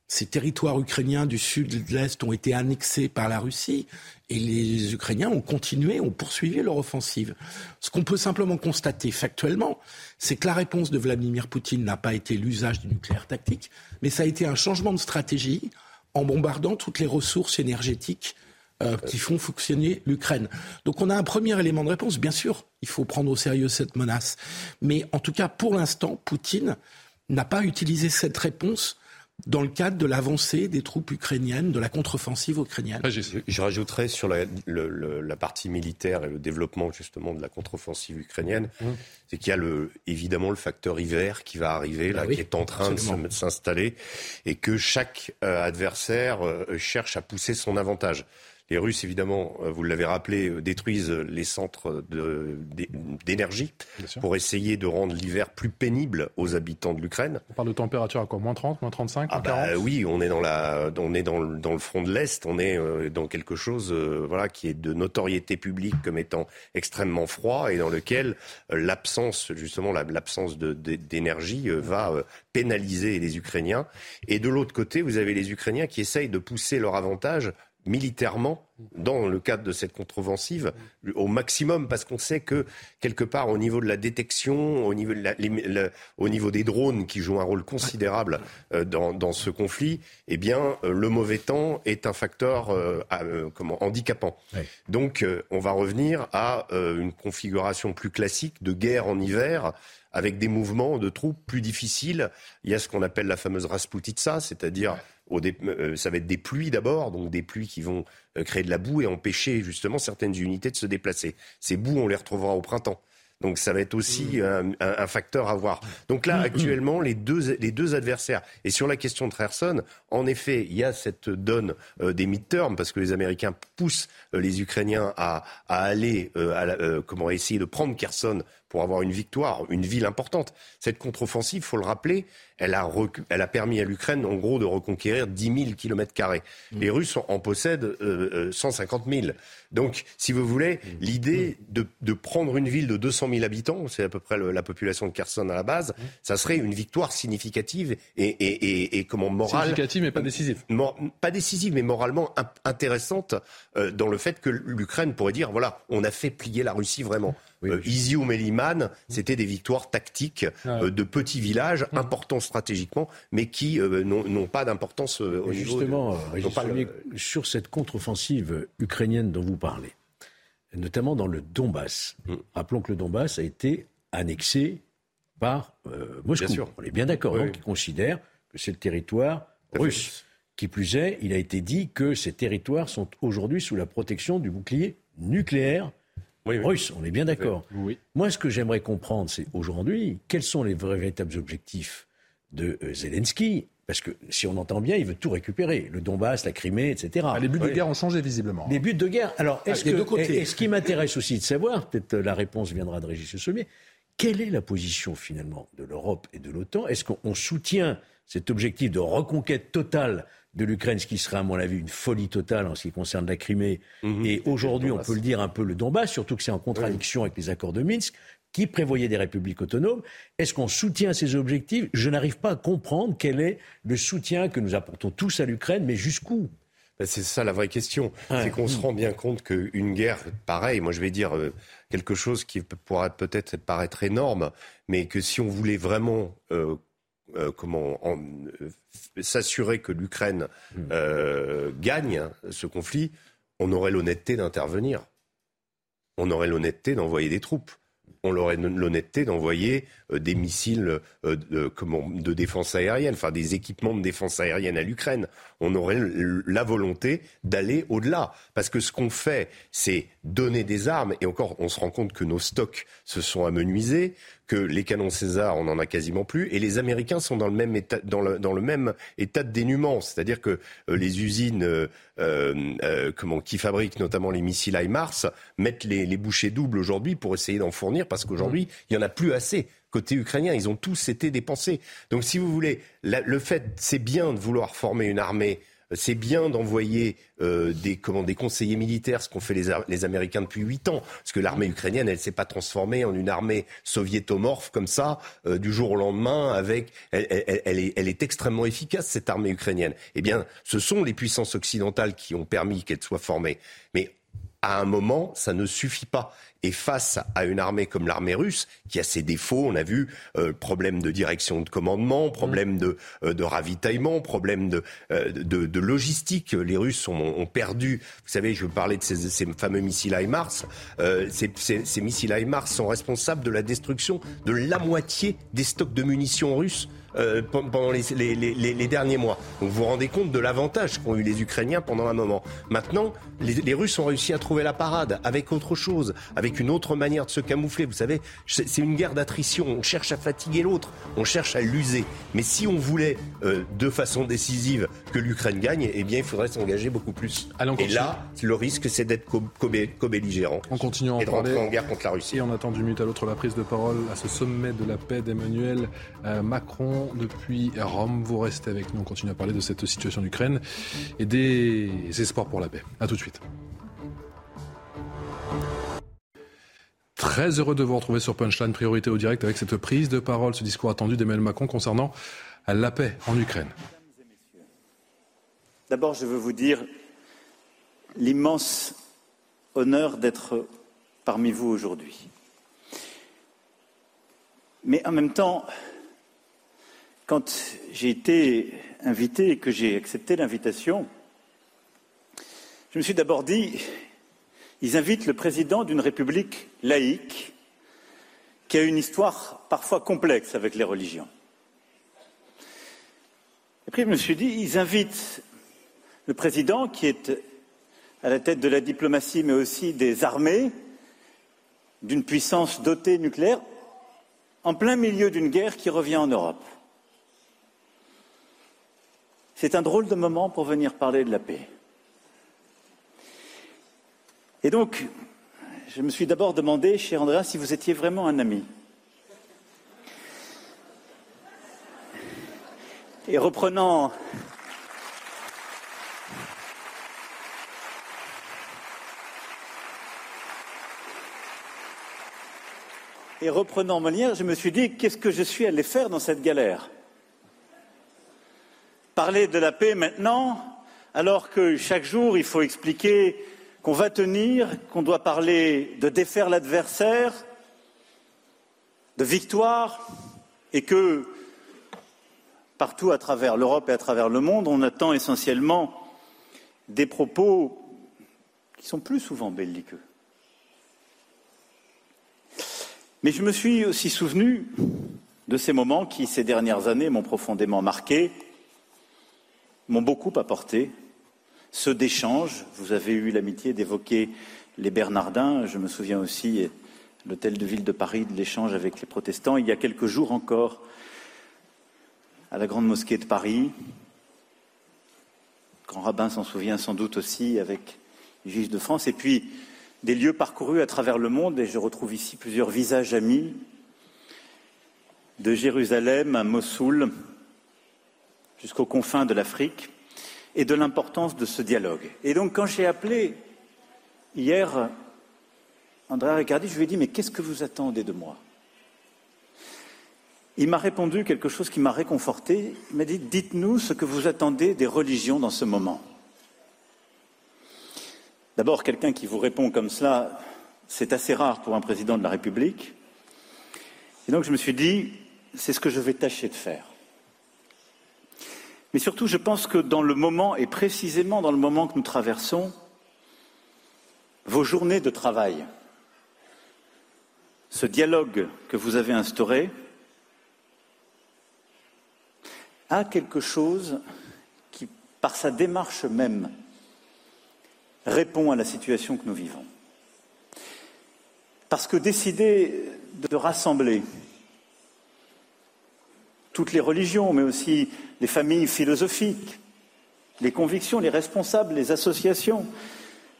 S7: ces territoires ukrainiens du sud et de l'est ont été annexés par la Russie, et les Ukrainiens ont continué, ont poursuivi leur offensive. Ce qu'on peut simplement constater factuellement, c'est que la réponse de Vladimir Poutine n'a pas été l'usage du nucléaire tactique, mais ça a été un changement de stratégie en bombardant toutes les ressources énergétiques euh, qui font fonctionner l'Ukraine. Donc on a un premier élément de réponse. Bien sûr, il faut prendre au sérieux cette menace. Mais en tout cas, pour l'instant, Poutine n'a pas utilisé cette réponse dans le cadre de l'avancée des troupes ukrainiennes, de la contre-offensive ukrainienne.
S3: Je, rajouterais sur la, la, partie militaire et le développement justement de la contre-offensive ukrainienne, mmh. c'est qu'il y a le, évidemment le facteur hiver qui va arriver, là, bah qui est en train de s'installer, et que chaque euh, adversaire euh, cherche à pousser son avantage. Les Russes, évidemment, euh, vous l'avez rappelé, euh, détruisent les centres d'énergie pour essayer de rendre l'hiver plus pénible aux habitants de l'Ukraine.
S1: On parle de température à quoi? Moins 30, moins 35
S3: ah bah, Oui, on est dans, la, on est dans, le, dans le front de l'Est, on est euh, dans quelque chose voilà, qui est de notoriété publique comme étant extrêmement froid et dans lequel l'absence, justement, l'absence d'énergie va pénaliser les Ukrainiens. Et de l'autre côté, vous avez les Ukrainiens qui essayent de pousser leur avantage militairement dans le cadre de cette contre-offensive au maximum parce qu'on sait que quelque part au niveau de la détection, au niveau, au niveau des drones qui jouent un rôle considérable euh, dans, ce conflit, eh bien euh, le mauvais temps est un facteur euh, comment, handicapant. Donc on va revenir à une configuration plus classique de guerre en hiver avec des mouvements de troupes plus difficiles. Il y a ce qu'on appelle la fameuse Rasputitsa, c'est-à-dire euh, ça va être des pluies d'abord, donc des pluies qui vont euh, créer de la boue et empêcher justement certaines unités de se déplacer. Ces boues, on les retrouvera au printemps. Donc ça va être aussi mmh. un, facteur à voir. Donc là, mmh. actuellement, les deux, les deux adversaires. Et sur la question de Kherson, en effet, il y a cette donne euh, des mid-term, parce que les Américains poussent les Ukrainiens à, aller, à, comment essayer de prendre Kherson pour avoir une victoire, une ville importante. Cette contre-offensive, faut le rappeler, elle a, elle a permis à l'Ukraine, en gros, de reconquérir 10 000 kilomètres carrés. Mm. Les Russes en, possèdent 150 euh, 000. Euh, Donc, si vous voulez, mm. l'idée de, de, prendre une ville de 200 000 habitants, c'est à peu près la population de Kherson à la base, mm. ça serait une victoire significative et, et, et, et comment morale.
S1: Significative, mais pas décisive.
S3: pas décisive, mais moralement intéressante euh, dans le fait que l'Ukraine pourrait dire voilà, on a fait plier la Russie vraiment. Oui, euh, Izium et Liman, c'était des victoires tactiques euh, de petits villages hum. importants stratégiquement, mais qui euh, n'ont pas d'importance au
S6: Justement, sur cette contre-offensive ukrainienne dont vous parlez, notamment dans le Donbass. Hum. Rappelons que le Donbass a été annexé par Moscou. On est bien d'accord, donc il considère que c'est le territoire russe. Qui plus est, il a été dit que ces territoires sont aujourd'hui sous la protection du bouclier nucléaire russe, on est bien d'accord. Moi, ce que j'aimerais comprendre, c'est aujourd'hui, quels sont les véritables objectifs de euh, Zelensky? Parce que si on entend bien, il veut tout récupérer. Le Donbass, la Crimée, etc.
S1: Ah, les buts de guerre ont changé visiblement.
S6: Les buts de guerre. Alors, est-ce que, et, ce qui m'intéresse aussi de savoir, peut-être la réponse viendra de Régis Sommier, quelle est la position finalement de l'Europe et de l'OTAN? Est-ce qu'on soutient cet objectif de reconquête totale de l'Ukraine, ce qui serait à mon avis une folie totale en ce qui concerne la Crimée, mhm. et aujourd'hui on peut le dire un peu le Donbass, surtout que c'est en contradiction avec les accords de Minsk, qui prévoyaient des républiques autonomes. Est-ce qu'on soutient ces objectifs? Je n'arrive pas à comprendre quel est le soutien que nous apportons tous à l'Ukraine, mais jusqu'où?
S3: Ben, c'est ça la vraie question. C'est qu'on se rend bien compte qu'une guerre, pareil, moi je vais dire euh, quelque chose qui pourrait peut-être paraître énorme, mais que si on voulait vraiment euh, euh, comment s'assurer que l'Ukraine hmm. gagne ce conflit, on aurait l'honnêteté d'intervenir. On aurait l'honnêteté d'envoyer des troupes on aurait l'honnêteté d'envoyer euh, des missiles euh, de, défense aérienne, enfin des équipements de défense aérienne à l'Ukraine. On aurait la volonté d'aller au-delà. Parce que ce qu'on fait, c'est donner des armes, et encore, on se rend compte que nos stocks se sont amenuisés, que les canons César, on n'en a quasiment plus, et les Américains sont dans le même état, dans le, dans le même état de dénuement, c'est-à-dire que euh, les usines euh, euh, comment, qui fabriquent notamment les missiles HIMARS mettent les, les bouchées doubles aujourd'hui pour essayer d'en fournir, parce qu'aujourd'hui, il y en a plus assez côté ukrainien. Ils ont tous été dépensés. Donc, si vous voulez, le fait, c'est bien de vouloir former une armée c'est bien d'envoyer euh, des, comment, des conseillers militaires, ce qu'ont fait les, les, Américains depuis huit ans, parce que l'armée ukrainienne, elle ne s'est pas transformée en une armée soviétomorphe comme ça, euh, du jour au lendemain, avec, elle, est, elle, est, extrêmement efficace, cette armée ukrainienne. Eh bien, ce sont les puissances occidentales qui ont permis qu'elle soit formée. Mais à un moment, ça ne suffit pas. Et face à une armée comme l'armée russe, qui a ses défauts, on a vu euh, problème de direction de commandement, problème de, euh, de ravitaillement, problème de, euh, de, de, logistique. Les Russes ont, ont, perdu. Vous savez, je veux parler de ces, ces fameux missiles HIMARS. Euh, ces, ces, ces missiles HIMARS sont responsables de la destruction de la moitié des stocks de munitions russes euh, pendant les, les, les, les, derniers mois. Donc vous vous rendez compte de l'avantage qu'ont eu les Ukrainiens pendant un moment. Maintenant, les, Russes ont réussi à trouver la parade avec autre chose, avec une autre manière de se camoufler. Vous savez, c'est une guerre d'attrition. On cherche à fatiguer l'autre, on cherche à l'user. Mais si on voulait euh, de façon décisive que l'Ukraine gagne, eh bien, il faudrait s'engager beaucoup plus. Et là, le risque, c'est d'être co-belligérant.
S1: On continue
S3: et de rentrer en guerre contre la Russie.
S1: Et on attend du minute à l'autre la prise de parole à ce sommet de la paix d'Emmanuel euh, Macron depuis Rome. Vous restez avec nous, on continue à parler de cette situation d'Ukraine et des espoirs pour la paix. A tout de suite. Très heureux de vous retrouver sur Punchline, priorité au direct, avec cette prise de parole, ce discours attendu d'Emmanuel Macron concernant la paix en Ukraine.
S12: D'abord, je veux vous dire l'immense honneur d'être parmi vous aujourd'hui. Mais en même temps, quand j'ai été invité et que j'ai accepté l'invitation, je me suis d'abord dit, ils invitent le président d'une république laïque qui a une histoire parfois complexe avec les religions. Et puis je me suis dit, ils invitent le président qui est à la tête de la diplomatie mais aussi des armées, d'une puissance dotée nucléaire, en plein milieu d'une guerre qui revient en Europe. C'est un drôle de moment pour venir parler de la paix. Et donc, je me suis d'abord demandé, cher Andrea, si vous étiez vraiment un ami. Et reprenant Et reprenant Molière, je me suis dit, qu'est-ce que je suis allé faire dans cette galère? Parler de la paix maintenant, alors que chaque jour il faut expliquer qu'on va tenir, qu'on doit parler de défaire l'adversaire, de victoire, et que partout à travers l'Europe et à travers le monde, on attend essentiellement des propos qui sont plus souvent belliqueux. Mais je me suis aussi souvenu de ces moments qui, ces dernières années, m'ont profondément marqué, m'ont beaucoup apporté ceux d'échange. Vous avez eu l'amitié d'évoquer les Bernardins. Je me souviens aussi l'hôtel de ville de Paris de l'échange avec les protestants. Il y a quelques jours encore, à la grande mosquée de Paris, le grand rabbin s'en souvient sans doute aussi avec les juifs de France. Et puis, des lieux parcourus à travers le monde, et je retrouve ici plusieurs visages amis, de Jérusalem à Mossoul, jusqu'aux confins de l'Afrique, et de l'importance de ce dialogue. Et donc, quand j'ai appelé hier André Riccardi, je lui ai dit, mais qu'est-ce que vous attendez de moi? Il m'a répondu quelque chose qui m'a réconforté. Il m'a dit, dites-nous ce que vous attendez des religions dans ce moment. D'abord, quelqu'un qui vous répond comme cela, c'est assez rare pour un président de la République. Et donc je me suis dit, c'est ce que je vais tâcher de faire. Mais surtout, je pense que dans le moment, et précisément dans le moment que nous traversons, vos journées de travail, ce dialogue que vous avez instauré, a quelque chose qui, par sa démarche même, répond à la situation que nous vivons. Parce que décider de rassembler toutes les religions, mais aussi les familles philosophiques, les convictions, les responsables, les associations.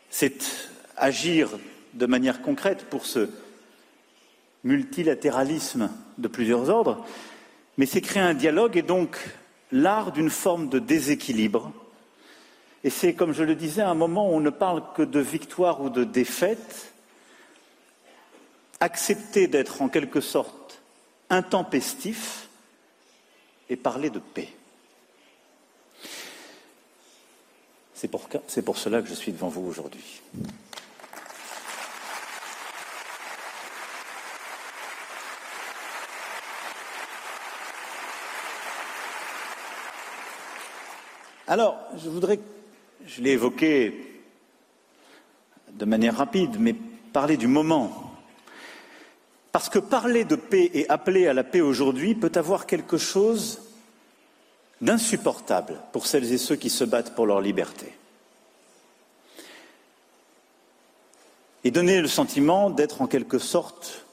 S12: C'est agir de manière concrète pour ce multilatéralisme de plusieurs ordres, mais c'est créer un dialogue et donc l'art d'une forme de déséquilibre. Et c'est, comme je le disais, un moment où on ne parle que de victoire ou de défaite, accepter d'être en quelque sorte intempestif, et parler de paix. C'est pour, cela que je suis devant vous aujourd'hui. Alors, je voudrais, je l'ai évoqué de manière rapide, mais parler du moment parce que parler de paix et appeler à la paix aujourd'hui peut avoir quelque chose d'insupportable pour celles et ceux qui se battent pour leur liberté. Et donner le sentiment d'être en quelque sorte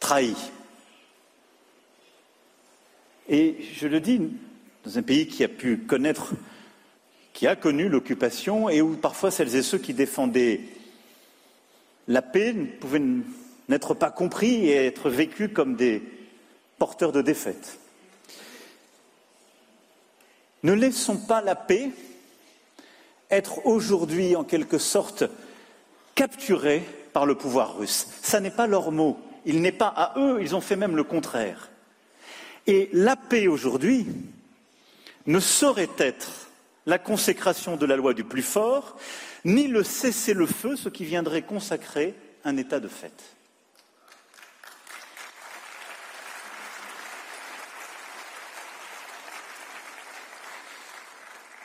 S12: trahi. Et je le dis, dans un pays qui a pu connaître, qui a connu l'occupation et où parfois celles et ceux qui défendaient la paix pouvaient n'être pas compris et être vécus comme des porteurs de défaite. Ne laissons pas la paix être aujourd'hui en quelque sorte capturée par le pouvoir russe. Ça n'est pas leur mot. Il n'est pas à eux, ils ont fait même le contraire. Et la paix aujourd'hui ne saurait être la consécration de la loi du plus fort, ni le cessez-le-feu, ce qui viendrait consacrer un état de fait.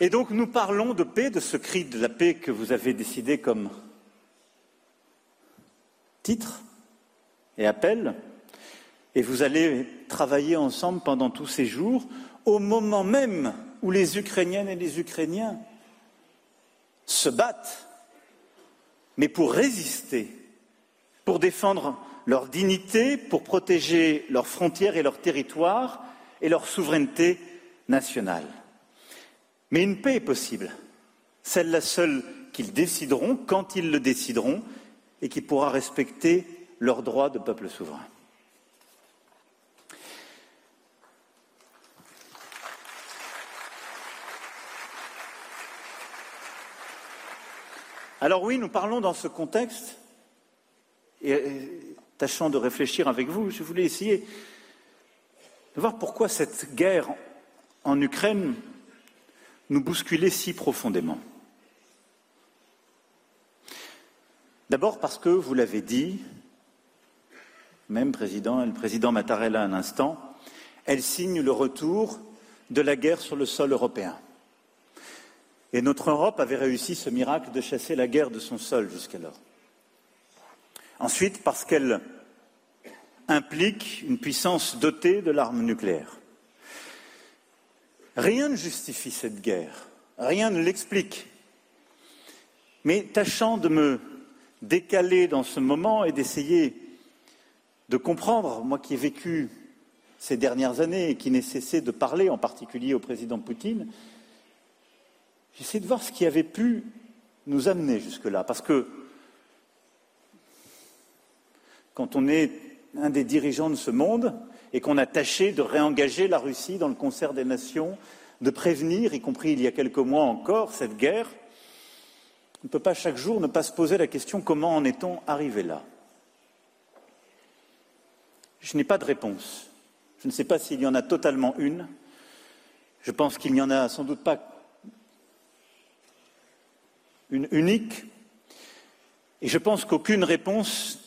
S12: Nous parlons de paix, de ce cri de la paix que vous avez décidé comme titre et appel. Et vous allez travailler ensemble pendant tous ces jours, au moment même où les Ukrainiennes et les Ukrainiens se battent, mais pour résister, pour défendre leur dignité, pour protéger leurs frontières et leurs territoires et leur souveraineté nationale. Mais une paix est possible, celle-là seule qu'ils décideront quand ils le décideront et qui pourra respecter leurs droits de peuple souverain. Alors oui, nous parlons dans ce contexte, et tâchant de réfléchir avec vous, je voulais essayer de voir pourquoi cette guerre en Ukraine nous bousculer si profondément D'abord parce que, vous l'avez dit, même président, le président Mattarella un instant, elle signe le retour de la guerre sur le sol européen. Et notre Europe avait réussi ce miracle de chasser la guerre de son sol jusqu'alors. Ensuite, parce qu'elle implique une puissance dotée de l'arme nucléaire. Rien ne justifie cette guerre, rien ne l'explique. Mais tâchant de me décaler dans ce moment et d'essayer de comprendre, moi qui ai vécu ces dernières années et qui n'ai cessé de parler, en particulier au président Poutine, j'essaie de voir ce qui avait pu nous amener jusque-là. Parce que quand on est un des dirigeants de ce monde et qu'on a tâché de réengager la Russie dans le concert des nations, de prévenir, y compris il y a quelques mois encore, cette guerre, on ne peut pas chaque jour ne pas se poser la question comment en est-on arrivé là? Je n'ai pas de réponse. Je ne sais pas s'il y en a totalement une. Je pense qu'il n'y en a sans doute pas une unique. Et je pense qu'aucune réponse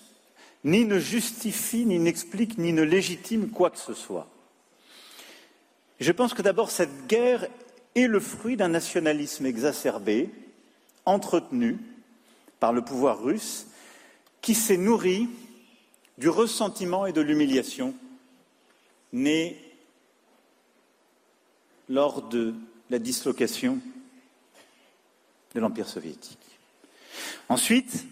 S12: ni ne justifie, ni n'explique, ni ne légitime quoi que ce soit. Je pense que d'abord cette guerre est le fruit d'un nationalisme exacerbé, entretenu par le pouvoir russe, qui s'est nourri du ressentiment et de l'humiliation nés lors de la dislocation de l'Empire soviétique. Ensuite,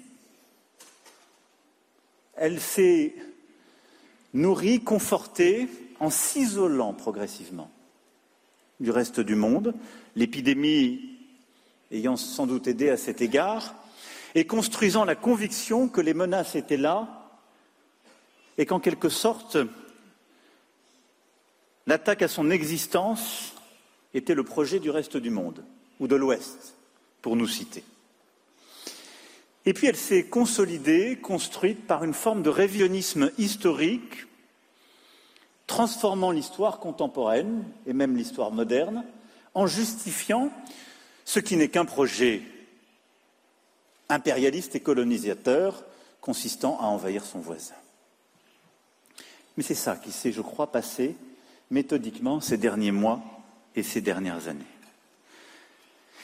S12: elle s'est nourrie, confortée, en s'isolant progressivement du reste du monde, l'épidémie ayant sans doute aidé à cet égard, et construisant la conviction que les menaces étaient là et qu'en quelque sorte, l'attaque à son existence était le projet du reste du monde, ou de l'Ouest, pour nous citer. Et puis elle s'est consolidée, construite par une forme de révisionnisme historique, transformant l'histoire contemporaine et même l'histoire moderne, en justifiant ce qui n'est qu'un projet impérialiste et colonisateur consistant à envahir son voisin. Mais c'est ça qui s'est, je crois, passé méthodiquement ces derniers mois et ces dernières années.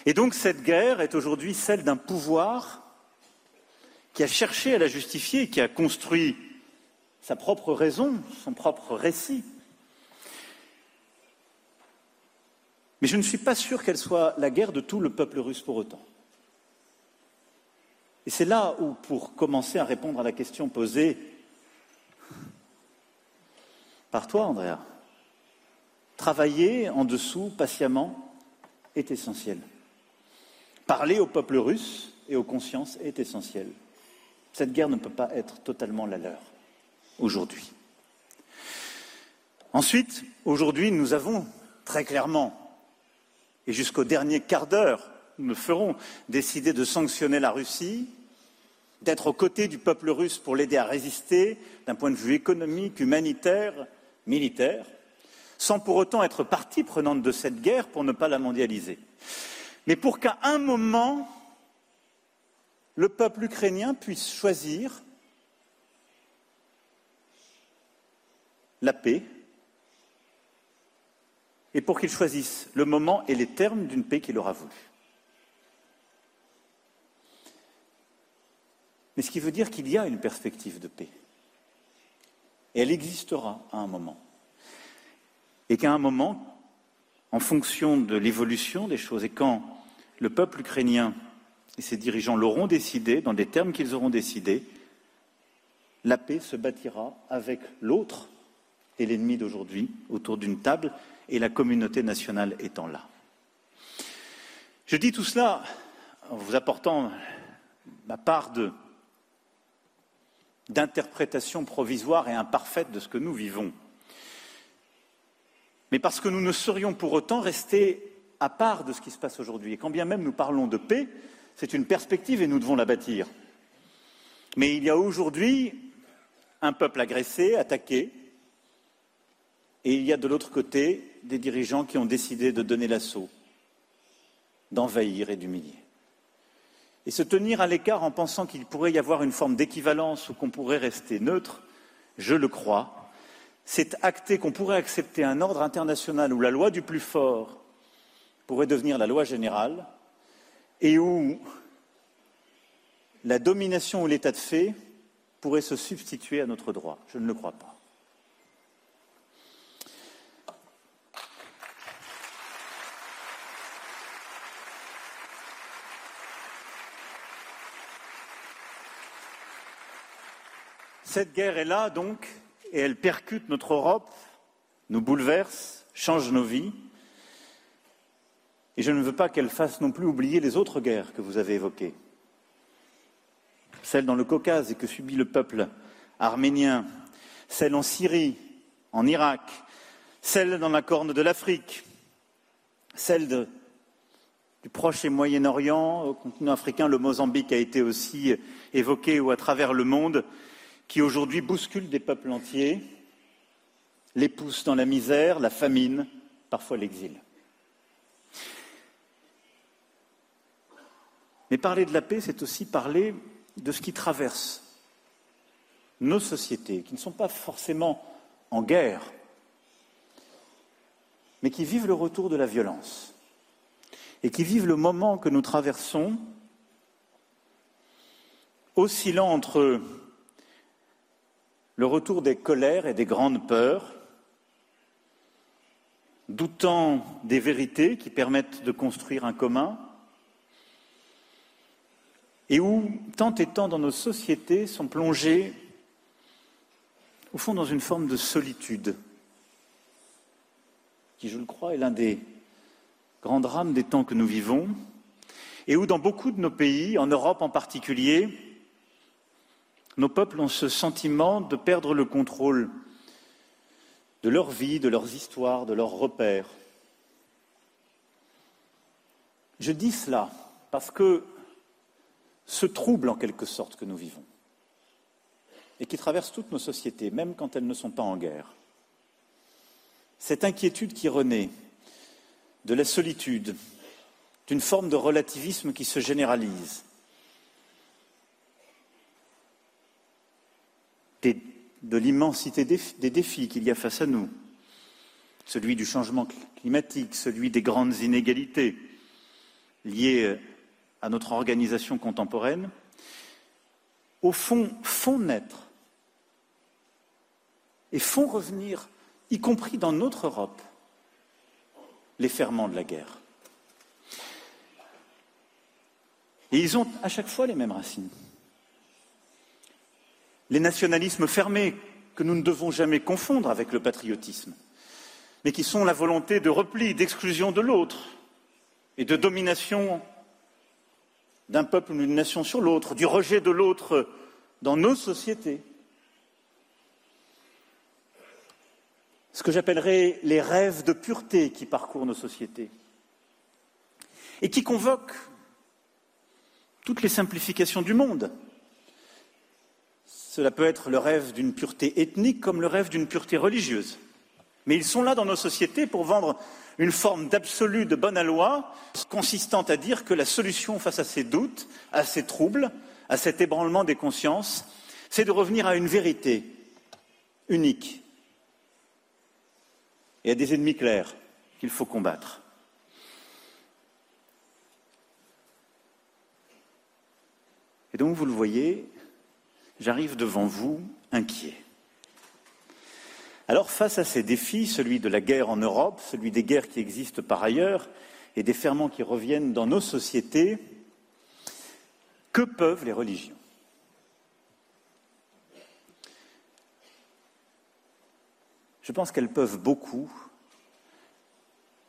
S12: Et donc cette guerre est aujourd'hui celle d'un pouvoir qui a cherché à la justifier, qui a construit sa propre raison, son propre récit. Mais je ne suis pas sûr qu'elle soit la guerre de tout le peuple russe pour autant. Et c'est là où, pour commencer à répondre à la question posée par toi, Andrea, travailler en dessous patiemment est essentiel. Parler au peuple russe et aux consciences est essentiel. Cette guerre ne peut pas être totalement la leur aujourd'hui. Ensuite, aujourd'hui, nous avons très clairement, et jusqu'au dernier quart d'heure, nous le ferons, décidé de sanctionner la Russie, d'être aux côtés du peuple russe pour l'aider à résister d'un point de vue économique, humanitaire, militaire, sans pour autant être partie prenante de cette guerre pour ne pas la mondialiser. Mais pour qu'à un moment, le peuple ukrainien puisse choisir la paix et pour qu'il choisisse le moment et les termes d'une paix qu'il aura voulu. Mais ce qui veut dire qu'il y a une perspective de paix. Et elle existera à un moment. Et qu'à un moment, en fonction de l'évolution des choses, et quand le peuple ukrainien et ses dirigeants l'auront décidé, dans des termes qu'ils auront décidés, la paix se bâtira avec l'autre et l'ennemi d'aujourd'hui autour d'une table et la communauté nationale étant là. Je dis tout cela en vous apportant ma part d'interprétation provisoire et imparfaite de ce que nous vivons. Mais parce que nous ne serions pour autant restés à part de ce qui se passe aujourd'hui. Et quand bien même nous parlons de paix, c'est une perspective et nous devons la bâtir. Mais il y a aujourd'hui un peuple agressé, attaqué, et il y a de l'autre côté des dirigeants qui ont décidé de donner l'assaut, d'envahir et d'humilier. Et se tenir à l'écart en pensant qu'il pourrait y avoir une forme d'équivalence ou qu'on pourrait rester neutre, je le crois, c'est acter qu'on pourrait accepter un ordre international où la loi du plus fort pourrait devenir la loi générale, et où la domination ou l'état de fait pourrait se substituer à notre droit. Je ne le crois pas. Cette guerre est là donc, et elle percute notre Europe, nous bouleverse, change nos vies. Et je ne veux pas qu'elle fasse non plus oublier les autres guerres que vous avez évoquées. Celle dans le Caucase et que subit le peuple arménien, celle en Syrie, en Irak, celle dans la corne de l'Afrique, celle du Proche et Moyen-Orient, au continent africain, le Mozambique a été aussi évoqué ou à travers le monde, qui aujourd'hui bouscule des peuples entiers, les pousse dans la misère, la famine, parfois l'exil. Mais parler de la paix, c'est aussi parler de ce qui traverse nos sociétés, qui ne sont pas forcément en guerre, mais qui vivent le retour de la violence, et qui vivent le moment que nous traversons, oscillant entre le retour des colères et des grandes peurs, doutant des vérités qui permettent de construire un commun, et où tant et tant dans nos sociétés sont plongés, au fond, dans une forme de solitude, qui, je le crois, est l'un des grands drames des temps que nous vivons, et où dans beaucoup de nos pays, en Europe en particulier, nos peuples ont ce sentiment de perdre le contrôle de leur vie, de leurs histoires, de leurs repères. Je dis cela parce que ce trouble en quelque sorte que nous vivons, et qui traverse toutes nos sociétés, même quand elles ne sont pas en guerre, cette inquiétude qui renaît de la solitude, d'une forme de relativisme qui se généralise, de l'immensité des défis qu'il y a face à nous, celui du changement climatique, celui des grandes inégalités liées à notre organisation contemporaine, au fond, font naître et font revenir, y compris dans notre Europe, les ferments de la guerre. Et ils ont à chaque fois les mêmes racines. Les nationalismes fermés que nous ne devons jamais confondre avec le patriotisme, mais qui sont la volonté de repli, d'exclusion de l'autre et de domination d'un peuple ou d'une nation sur l'autre, du rejet de l'autre dans nos sociétés. Ce que j'appellerais les rêves de pureté qui parcourent nos sociétés et qui convoquent toutes les simplifications du monde. Cela peut être le rêve d'une pureté ethnique comme le rêve d'une pureté religieuse. Mais ils sont là dans nos sociétés pour vendre une forme d'absolu de bonne loi consistant à dire que la solution face à ces doutes, à ces troubles, à cet ébranlement des consciences, c'est de revenir à une vérité unique et à des ennemis clairs qu'il faut combattre. Et donc, vous le voyez, j'arrive devant vous inquiet. Alors face à ces défis, celui de la guerre en Europe, celui des guerres qui existent par ailleurs et des ferments qui reviennent dans nos sociétés, que peuvent les religions? Je pense qu'elles peuvent beaucoup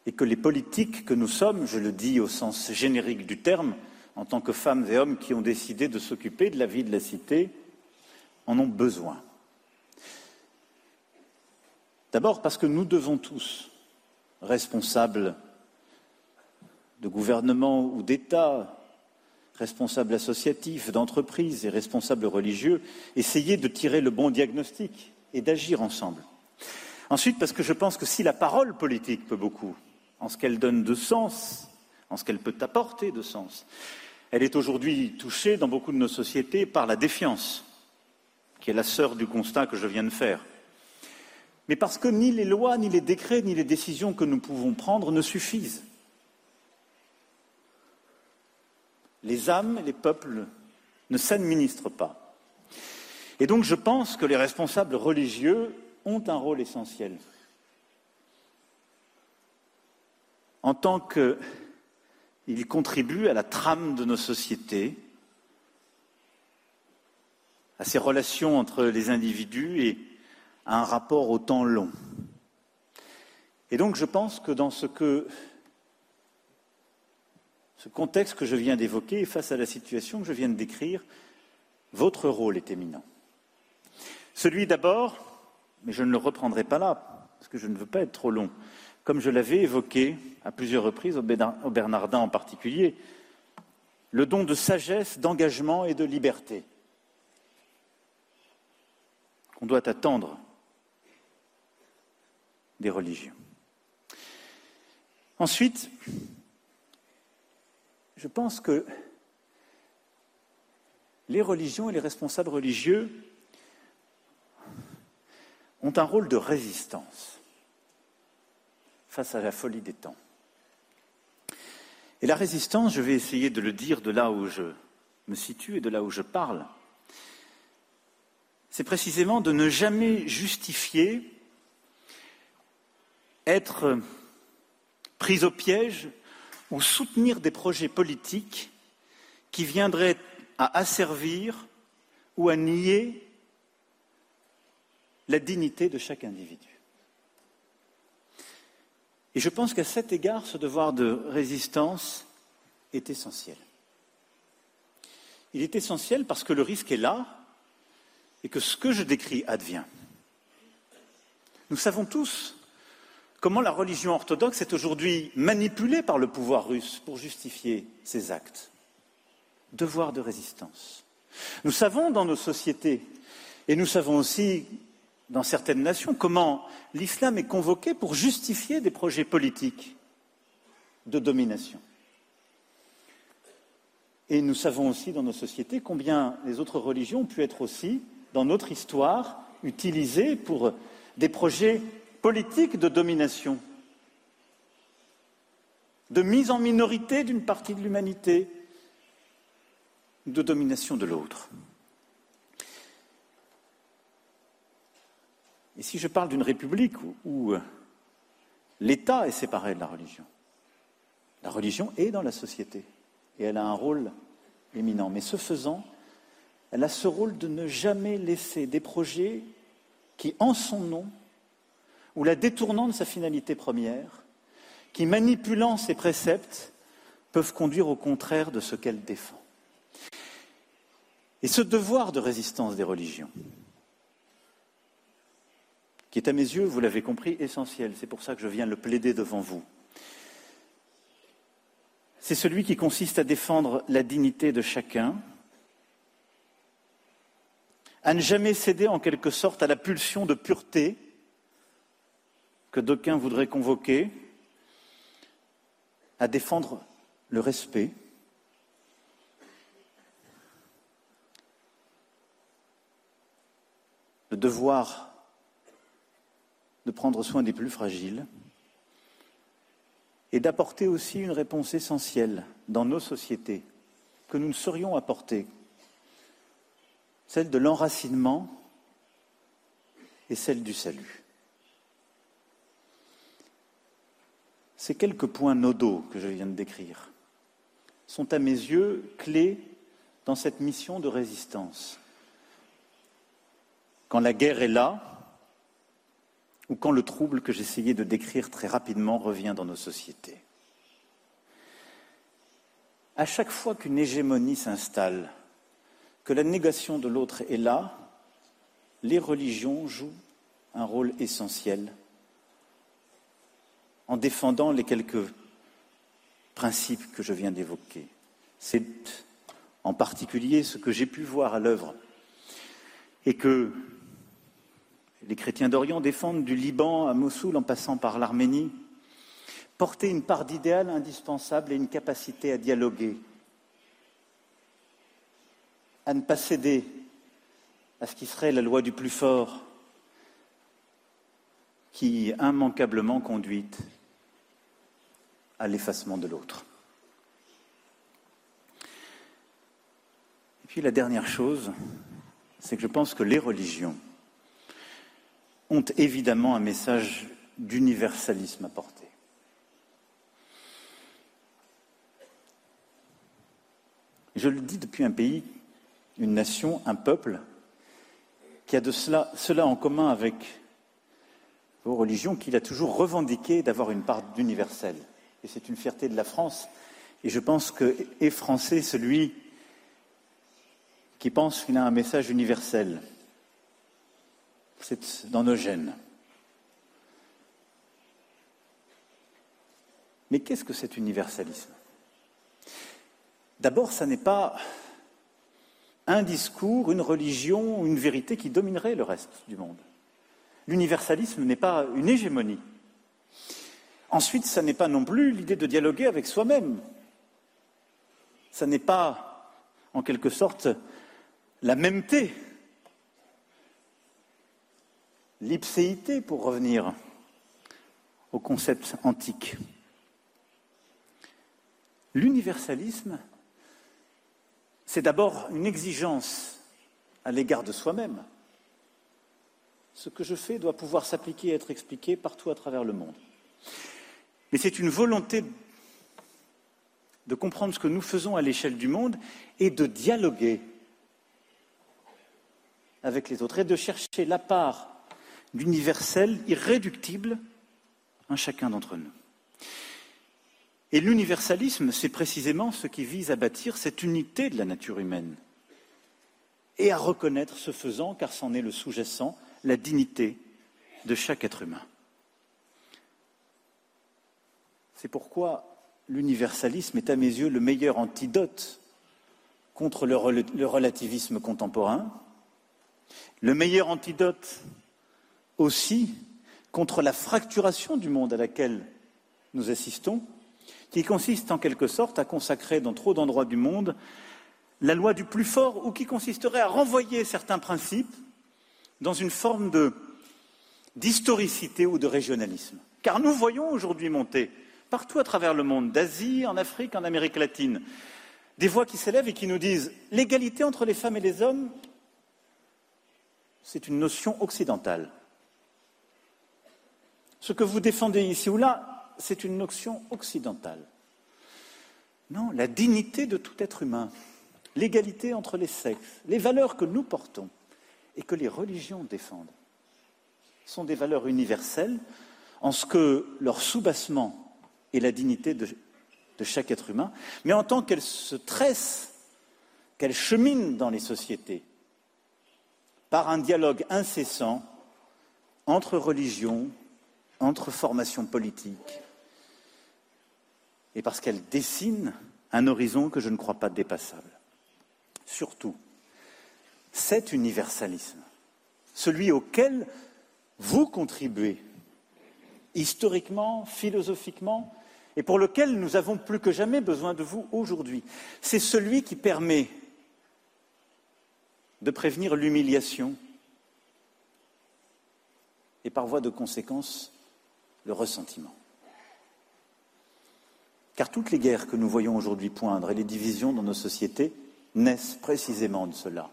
S12: et que les politiques que nous sommes, je le dis au sens générique du terme, en tant que femmes et hommes qui ont décidé de s'occuper de la vie de la cité, en ont besoin. D'abord parce que nous devons tous, responsables de gouvernement ou d'État, responsables associatifs, d'entreprises et responsables religieux, essayer de tirer le bon diagnostic et d'agir ensemble. Ensuite, parce que je pense que si la parole politique peut beaucoup, en ce qu'elle donne de sens, en ce qu'elle peut apporter de sens, elle est aujourd'hui touchée dans beaucoup de nos sociétés par la défiance, qui est la sœur du constat que je viens de faire mais parce que ni les lois, ni les décrets, ni les décisions que nous pouvons prendre ne suffisent. Les âmes et les peuples ne s'administrent pas. Et donc je pense que les responsables religieux ont un rôle essentiel. En tant qu'ils contribuent à la trame de nos sociétés, à ces relations entre les individus et à un rapport au temps long. Et donc je pense que dans ce que ce contexte que je viens d'évoquer, face à la situation que je viens de décrire, votre rôle est éminent. Celui d'abord, mais je ne le reprendrai pas là, parce que je ne veux pas être trop long, comme je l'avais évoqué à plusieurs reprises, au Bernardin en particulier, le don de sagesse, d'engagement et de liberté qu'on doit attendre des religions. Ensuite, je pense que les religions et les responsables religieux ont un rôle de résistance face à la folie des temps. Et la résistance, je vais essayer de le dire de là où je me situe et de là où je parle, c'est précisément de ne jamais justifier être pris au piège ou soutenir des projets politiques qui viendraient à asservir ou à nier la dignité de chaque individu. Et je pense qu'à cet égard, ce devoir de résistance est essentiel. Il est essentiel parce que le risque est là et que ce que je décris advient. Nous savons tous comment la religion orthodoxe est aujourd'hui manipulée par le pouvoir russe pour justifier ses actes. Devoir de résistance. Nous savons dans nos sociétés, et nous savons aussi dans certaines nations, comment l'islam est convoqué pour justifier des projets politiques de domination. Et nous savons aussi dans nos sociétés combien les autres religions ont pu être aussi, dans notre histoire, utilisées pour des projets politique de domination, de mise en minorité d'une partie de l'humanité, de domination de l'autre. Et si je parle d'une république où, l'État est séparé de la religion, la religion est dans la société et elle a un rôle éminent. Mais ce faisant, elle a ce rôle de ne jamais laisser des projets qui, en son nom, ou la détournant de sa finalité première, qui, manipulant ses préceptes, peuvent conduire au contraire de ce qu'elle défend. Et ce devoir de résistance des religions, qui est à mes yeux, vous l'avez compris, essentiel, c'est pour ça que je viens le plaider devant vous, c'est celui qui consiste à défendre la dignité de chacun, à ne jamais céder en quelque sorte à la pulsion de pureté d'aucuns voudraient convoquer à défendre le respect, le devoir de prendre soin des plus fragiles et d'apporter aussi une réponse essentielle dans nos sociétés que nous ne saurions apporter, celle de l'enracinement et celle du salut. Ces quelques points nodaux que je viens de décrire sont à mes yeux clés dans cette mission de résistance. Quand la guerre est là, ou quand le trouble que j'essayais de décrire très rapidement revient dans nos sociétés. À chaque fois qu'une hégémonie s'installe, que la négation de l'autre est là, les religions jouent un rôle essentiel en défendant les quelques principes que je viens d'évoquer. C'est en particulier ce que j'ai pu voir à l'œuvre et que les chrétiens d'Orient défendent du Liban à Mossoul en passant par l'Arménie, porter une part d'idéal indispensable et une capacité à dialoguer, à ne pas céder à ce qui serait la loi du plus fort, qui immanquablement conduite à l'effacement de l'autre. Et puis la dernière chose, c'est que je pense que les religions ont évidemment un message d'universalisme à porter. Je le dis depuis un pays, une nation, un peuple qui a de cela, cela en commun avec vos religions, qu'il a toujours revendiqué d'avoir une part d'universel. Et c'est une fierté de la France. Et je pense que est français celui qui pense qu'il a un message universel. C'est dans nos gènes. Mais qu'est-ce que cet universalisme? D'abord, ça n'est pas un discours, une religion, une vérité qui dominerait le reste du monde. L'universalisme n'est pas une hégémonie. Ensuite, ça n'est pas non plus l'idée de dialoguer avec soi-même. Ça n'est pas, en quelque sorte, la mêmeté, l'ipséité, pour revenir au concept antique. L'universalisme, c'est d'abord une exigence à l'égard de soi-même. Ce que je fais doit pouvoir s'appliquer et être expliqué partout à travers le monde. Mais c'est une volonté de comprendre ce que nous faisons à l'échelle du monde et de dialoguer avec les autres et de chercher la part d'universel irréductible en chacun d'entre nous. Et l'universalisme, c'est précisément ce qui vise à bâtir cette unité de la nature humaine et à reconnaître ce faisant, car c'en est le sous-jacent, la dignité de chaque être humain. C'est pourquoi l'universalisme est à mes yeux le meilleur antidote contre le, relativisme contemporain, le meilleur antidote aussi contre la fracturation du monde à laquelle nous assistons, qui consiste en quelque sorte à consacrer dans trop d'endroits du monde la loi du plus fort ou qui consisterait à renvoyer certains principes dans une forme d'historicité ou de régionalisme. Car nous voyons aujourd'hui monter partout à travers le monde, d'Asie, en Afrique, en Amérique latine, des voix qui s'élèvent et qui nous disent l'égalité entre les femmes et les hommes, c'est une notion occidentale. Ce que vous défendez ici ou là, c'est une notion occidentale. Non, la dignité de tout être humain, l'égalité entre les sexes, les valeurs que nous portons et que les religions défendent sont des valeurs universelles en ce que leur soubassement est la dignité de, chaque être humain, mais en tant qu'elles se tressent, qu'elles cheminent dans les sociétés par un dialogue incessant entre religions, entre formations politiques, et parce qu'elle dessine un horizon que je ne crois pas dépassable. Surtout, cet universalisme, celui auquel vous contribuez, historiquement, philosophiquement, et pour lequel nous avons plus que jamais besoin de vous aujourd'hui, c'est celui qui permet de prévenir l'humiliation et par voie de conséquence le ressentiment. Car toutes les guerres que nous voyons aujourd'hui poindre et les divisions dans nos sociétés naissent précisément de cela.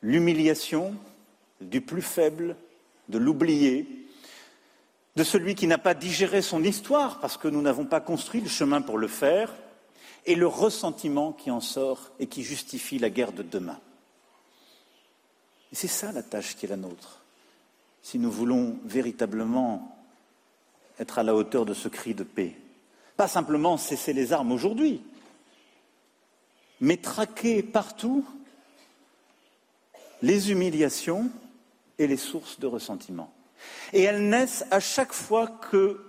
S12: L'humiliation du plus faible, de l'oublié, de celui qui n'a pas digéré son histoire parce que nous n'avons pas construit le chemin pour le faire, et le ressentiment qui en sort et qui justifie la guerre de demain. C'est ça la tâche qui est la nôtre. Si nous voulons véritablement être à la hauteur de ce cri de paix, pas simplement cesser les armes aujourd'hui, mais traquer partout les humiliations et les sources de ressentiment. Et elles naissent à chaque fois que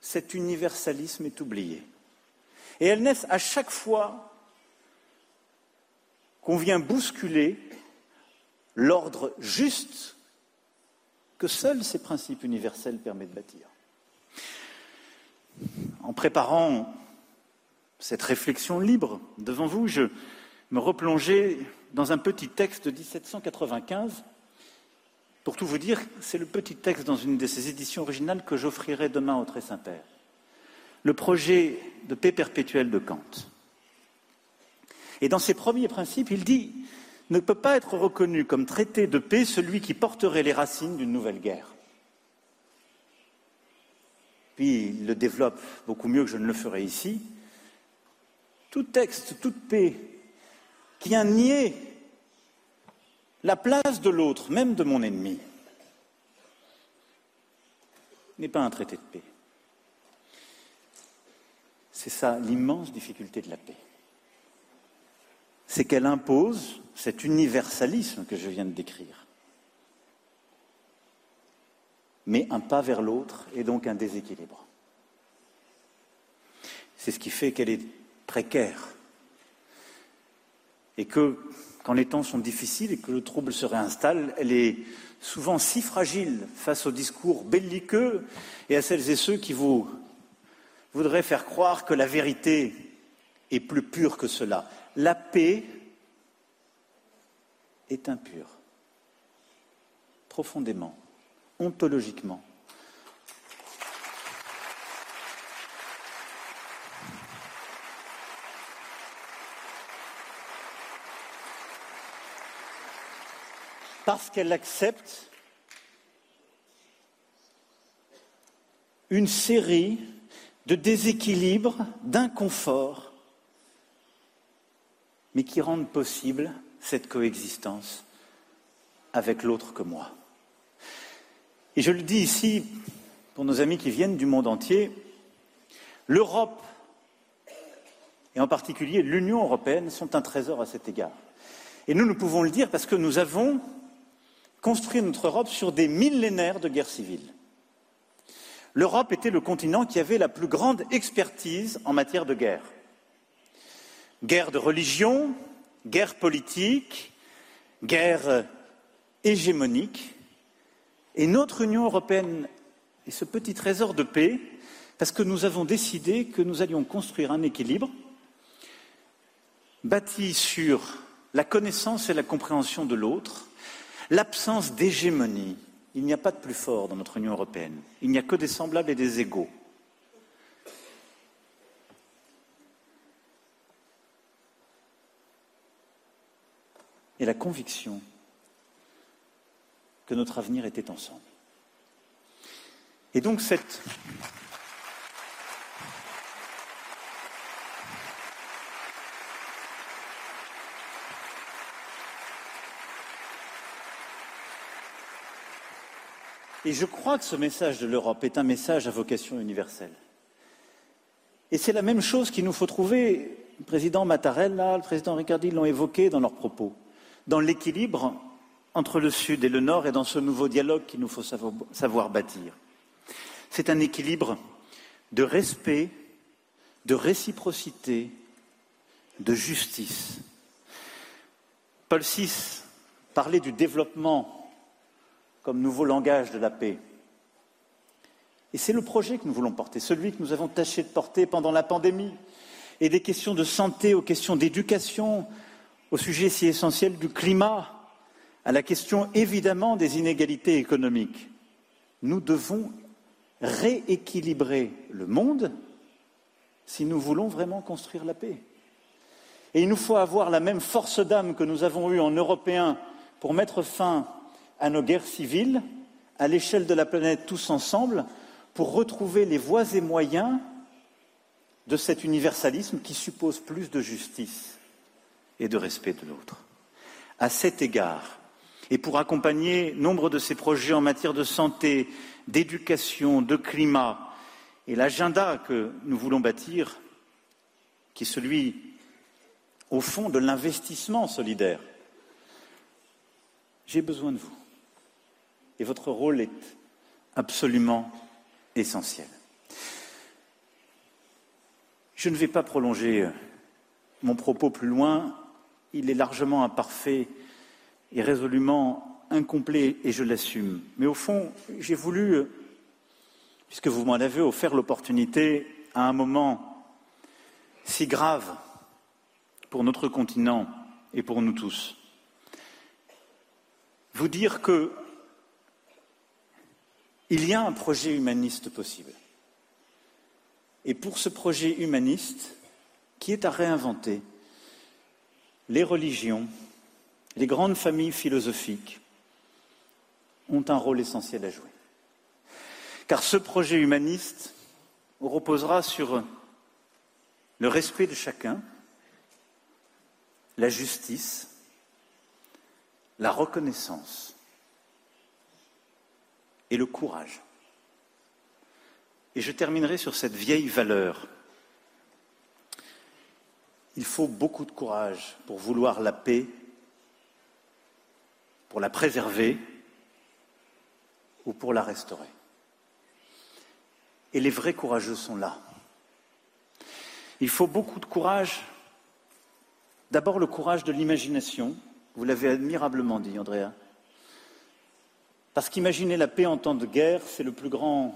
S12: cet universalisme est oublié. Et elles naissent à chaque fois qu'on vient bousculer l'ordre juste que seuls ces principes universels permettent de bâtir en préparant cette réflexion libre devant vous, je me replongeais dans un petit texte de 1795. Pour tout vous dire, c'est le petit texte dans une de ces éditions originales que j'offrirai demain au Très Saint-Père. Le projet de paix perpétuelle de Kant. Et dans ses premiers principes, il dit ne peut pas être reconnu comme traité de paix celui qui porterait les racines d'une nouvelle guerre puis il le développe beaucoup mieux que je ne le ferai ici, tout texte, toute paix qui a nié la place de l'autre, même de mon ennemi, n'est pas un traité de paix. C'est ça l'immense difficulté de la paix. C'est qu'elle impose cet universalisme que je viens de décrire. Mais un pas vers l'autre et donc un déséquilibre. C'est ce qui fait qu'elle est précaire. Et que, quand les temps sont difficiles et que le trouble se réinstalle, elle est souvent si fragile face aux discours belliqueux et à celles et ceux qui vous voudraient faire croire que la vérité est plus pure que cela. La paix est impure, profondément, ontologiquement. Parce qu'elle accepte une série de déséquilibres, d'inconforts, mais qui rendent possible cette coexistence avec l'autre que moi. Et je le dis ici pour nos amis qui viennent du monde entier, l'Europe, et en particulier l'Union européenne, sont un trésor à cet égard. Et nous, nous pouvons le dire parce que nous avons construit notre Europe sur des millénaires de guerre civile. L'Europe était le continent qui avait la plus grande expertise en matière de guerre. Guerre de religion, guerre politique, guerre hégémonique. Et notre Union européenne est ce petit trésor de paix parce que nous avons décidé que nous allions construire un équilibre bâti sur la connaissance et la compréhension de l'autre, l'absence d'hégémonie. Il n'y a pas de plus fort dans notre Union européenne. Il n'y a que des semblables et des égaux. Et la conviction que notre avenir était ensemble. Et donc cette Je crois que ce message de l'Europe est un message à vocation universelle. Et c'est la même chose qu'il nous faut trouver, le président Mattarella, le président Riccardi l'ont évoqué dans leurs propos, dans l'équilibre entre le Sud et le Nord et dans ce nouveau dialogue qu'il nous faut savoir bâtir. C'est un équilibre de respect, de réciprocité, de justice. Paul VI parlait du développement comme nouveau langage de la paix. Et c'est le projet que nous voulons porter, celui que nous avons tâché de porter pendant la pandémie, et des questions de santé aux questions d'éducation, au sujet si essentiel du climat, à la question évidemment des inégalités économiques. Nous devons rééquilibrer le monde si nous voulons vraiment construire la paix. Et il nous faut avoir la même force d'âme que nous avons eue en Européens pour mettre fin à nos guerres civiles, à l'échelle de la planète tous ensemble, pour retrouver les voies et moyens de cet universalisme qui suppose plus de justice et de respect de l'autre. À cet égard, et pour accompagner nombre de ces projets en matière de santé, d'éducation, de climat, et l'agenda que nous voulons bâtir, qui est celui, au fond, de l'investissement solidaire, j'ai besoin de vous. Et votre rôle est absolument essentiel. Je ne vais pas prolonger euh, mon propos plus loin. Il est largement imparfait et résolument incomplet, et je l'assume. Mais au fond, j'ai voulu, euh, puisque vous m'en avez offert l'opportunité, à un moment si grave pour notre continent et pour nous tous, vous dire que il y a un projet humaniste possible. Et pour ce projet humaniste, qui est à réinventer, les religions, les grandes familles philosophiques ont un rôle essentiel à jouer. Car ce projet humaniste reposera sur le respect de chacun, la justice, la reconnaissance et le courage. Et je terminerai sur cette vieille valeur. Il faut beaucoup de courage pour vouloir la paix, pour la préserver ou pour la restaurer. Et les vrais courageux sont là. Il faut beaucoup de courage. D'abord le courage de l'imagination. Vous l'avez admirablement dit, Andrea. Parce qu'imaginer la paix en temps de guerre, c'est le plus grand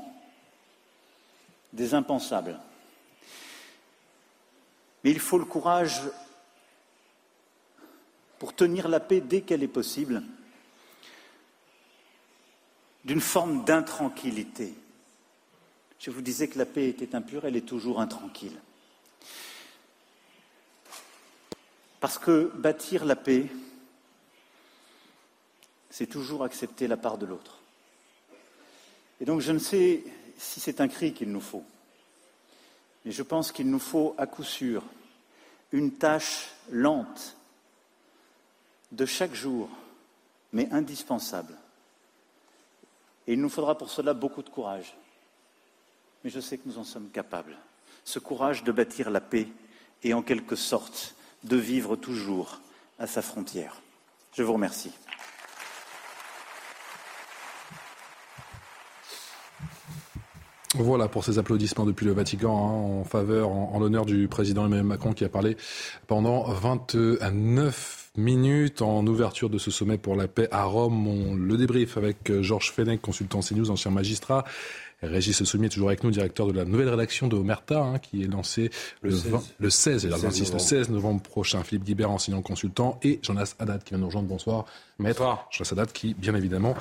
S12: des impensables. Mais il faut le courage pour tenir la paix dès qu'elle est possible, d'une forme d'intranquillité. Je vous disais que la paix était impure, elle est toujours intranquille. Parce que bâtir la paix, c'est toujours accepter la part de l'autre. Et donc je ne sais si c'est un cri qu'il nous faut, mais je pense qu'il nous faut à coup sûr une tâche lente de chaque jour, mais indispensable. Et il nous faudra pour cela beaucoup de courage. Mais je sais que nous en sommes capables. Ce courage de bâtir la paix et en quelque sorte de vivre toujours à sa frontière. Je vous remercie.
S1: Voilà pour ces applaudissements depuis le Vatican hein, en faveur, en, l'honneur du président Emmanuel Macron qui a parlé pendant 29 minutes en ouverture de ce sommet pour la paix à Rome. On le débrief avec Georges Fenech, consultant CNews, ancien magistrat, Régis Soumier est toujours avec nous, directeur de la nouvelle rédaction de Omerta, hein, qui est lancée le, 16, le 16, le 26, le 16 novembre prochain. Philippe Guibert, enseignant consultant, et Jonas Haddad qui vient nous rejoindre. Bonsoir, maître. Jonas Haddad qui, bien évidemment,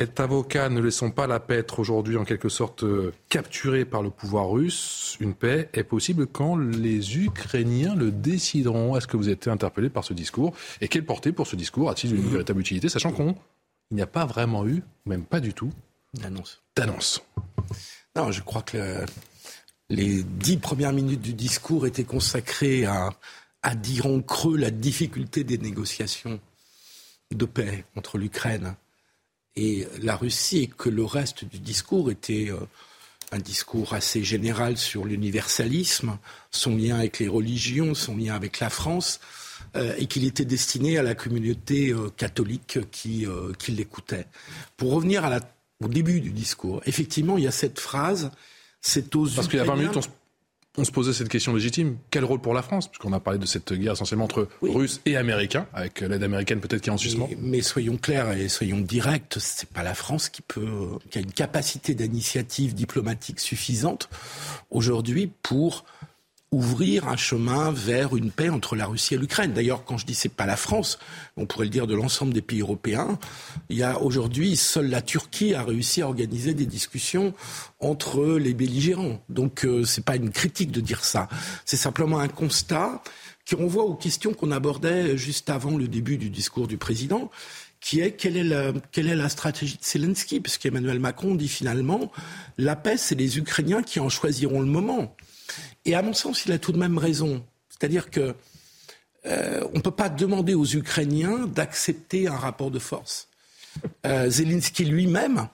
S1: est avocat. Ne laissons pas la paix être aujourd'hui en quelque sorte euh, capturée par le pouvoir russe. Une paix est possible quand les Ukrainiens le décideront. Est-ce que vous êtes interpellé par ce discours? Et quelle portée pour ce discours? A-t-il une véritable utilité, sachant qu'il n'y a pas vraiment eu, même pas du tout,
S7: d'annonce.
S1: D'annonce.
S7: Non, je crois que les dix premières minutes du discours étaient consacrées à, dire en creux la difficulté des négociations de paix entre l'Ukraine et la Russie, et que le reste du discours était euh, un discours assez général sur l'universalisme, son lien avec les religions, son lien avec la France, euh, et qu'il était destiné à la communauté euh, catholique qui l'écoutait. Pour revenir à la au début du discours. Effectivement, il y a cette phrase, c'est aux
S1: Parce qu'il y a 20 minutes, on se, posait cette question légitime. Quel rôle pour la France? Puisqu'on a parlé de cette guerre essentiellement entre Russes et Américains, avec l'aide américaine peut-être qui est en suspens.
S7: Mais, soyons clairs et soyons directs, c'est pas la France qui peut, qui a une capacité d'initiative diplomatique suffisante aujourd'hui pour ouvrir un chemin vers une paix entre la Russie et l'Ukraine. D'ailleurs, quand je dis c'est pas la France, on pourrait le dire de l'ensemble des pays européens. Il y a aujourd'hui seule la Turquie a réussi à organiser des discussions entre les belligérants. Donc euh, c'est pas une critique de dire ça, c'est simplement un constat qui renvoie aux questions qu'on abordait juste avant le début du discours du président qui est quelle est la, quelle est la stratégie de Zelensky? Parce qu'Emmanuel Macron dit finalement, la paix, c'est les Ukrainiens qui en choisiront le moment. Et à mon sens, il a tout de même raison. C'est-à-dire que euh, on ne peut pas demander aux Ukrainiens d'accepter un rapport de force. Euh, Zelensky lui-même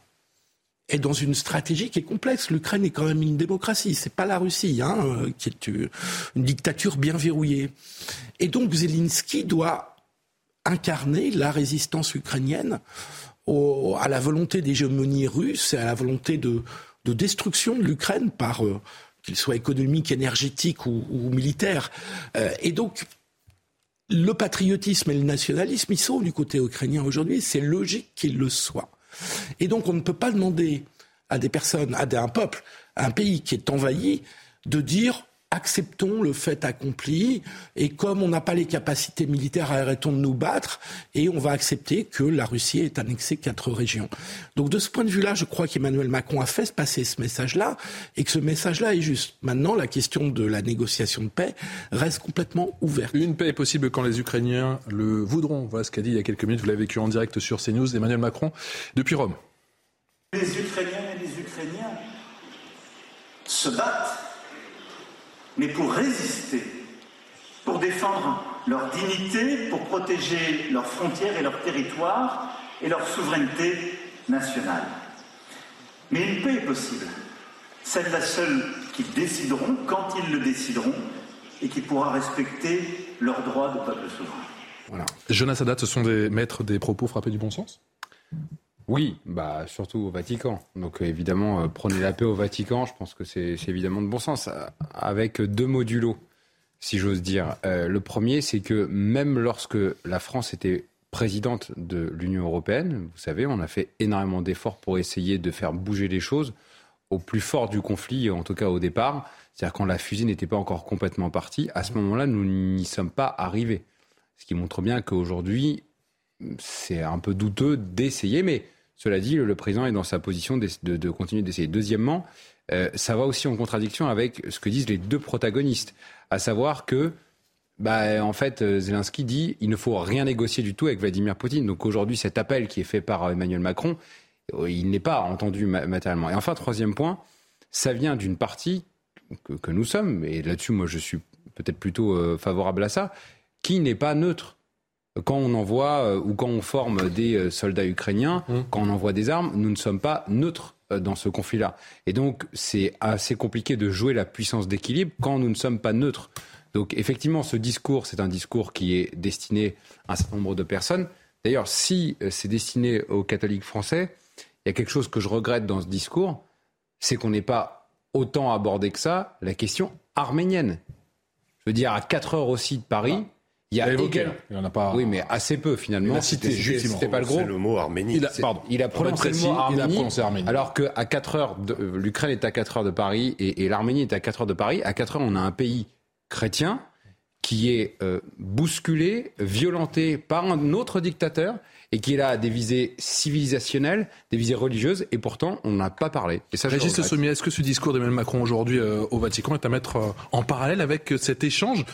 S7: est dans une stratégie qui est complexe. L'Ukraine est quand même une démocratie, c'est pas la Russie, hein, euh, qui est une dictature bien verrouillée. Et donc Zelensky doit incarner la résistance ukrainienne à la volonté d'hégémonie russe et à la volonté de, destruction de l'Ukraine par qu'il soit économique, énergétique ou, militaire. Euh, et donc, le patriotisme et le nationalisme, ils sont du côté ukrainien aujourd'hui. C'est logique qu'ils le soient. Et donc, on ne peut pas demander à des personnes, à un peuple, à un pays qui est envahi, de dire acceptons le fait accompli et comme on n'a pas les capacités militaires, arrêtons de nous battre et on va accepter que la Russie ait annexé quatre régions. Donc de ce point de vue-là, je crois qu'Emmanuel Macron a fait passer ce message-là et que ce message-là est juste. Maintenant, la question de la négociation de paix reste complètement ouverte.
S1: Une paix est possible quand les Ukrainiens le voudront. Voilà ce qu'a dit il y a quelques minutes. Vous l'avez vécu en direct sur CNews, Emmanuel Macron, depuis Rome.
S12: Les Ukrainiens et les Ukrainiens se battent mais pour résister pour défendre leur dignité, pour protéger leurs frontières et leurs territoires et leur souveraineté nationale. Mais une paix est possible, celle-là seule qu'ils décideront quand ils le décideront et qui pourra respecter leurs droits de peuple souverain.
S1: Voilà. Jonas Haddad, ce sont des maîtres des propos frappés du bon sens?
S13: Oui, bah surtout au Vatican. Donc évidemment, euh, prenez la paix au Vatican, je pense que c'est évidemment de bon sens, avec deux modulos, si j'ose dire. Euh, le premier, c'est que même lorsque la France était présidente de l'Union européenne, vous savez, on a fait énormément d'efforts pour essayer de faire bouger les choses au plus fort du conflit, en tout cas au départ, c'est-à-dire quand la fusée n'était pas encore complètement partie, à ce moment-là, nous n'y sommes pas arrivés. Ce qui montre bien qu'aujourd'hui, c'est un peu douteux d'essayer, mais cela dit, le président est dans sa position de, continuer d'essayer. Deuxièmement, euh, ça va aussi en contradiction avec ce que disent les deux protagonistes, à savoir que, bah, en fait, euh, Zelensky dit il ne faut rien négocier du tout avec Vladimir Poutine. Donc aujourd'hui, cet appel qui est fait par Emmanuel Macron, euh, il n'est pas entendu matériellement. Et enfin, troisième point, ça vient d'une partie que, nous sommes, et là-dessus, moi, je suis peut-être plutôt euh, favorable à ça, qui n'est pas neutre. Quand on envoie euh, ou quand on forme des euh, soldats ukrainiens, mmh. quand on envoie des armes, nous ne sommes pas neutres dans ce conflit-là. Et donc, c'est assez compliqué de jouer la puissance d'équilibre quand nous ne sommes pas neutres. Donc, effectivement, ce discours, c'est un discours qui est destiné à un certain nombre de personnes. D'ailleurs, si c'est destiné aux catholiques français, il y a quelque chose que je regrette dans ce discours, c'est qu'on n'est pas autant aborder que ça la question arménienne. Je veux dire, à 4 heures aussi de Paris, il y a
S1: évoqué, il en a pas.
S13: Oui, mais assez peu finalement.
S1: C'était
S13: pas le gros.
S3: le mot arménie.
S13: Il a, pardon, il a prononcé le mot arménie, Alors qu'à 4 heures, l'Ukraine est à 4 heures de Paris et, l'Arménie est à 4 heures de Paris. À 4 heures, on a un pays chrétien qui est euh, bousculé, violenté par un autre dictateur et qui est là des visées civilisationnelles, des visées religieuses, et pourtant on n'a pas parlé. Et
S1: ça, Régis Sommier, est-ce que ce discours d'Emmanuel Macron aujourd'hui euh, au Vatican est à mettre euh, en parallèle avec cet échange,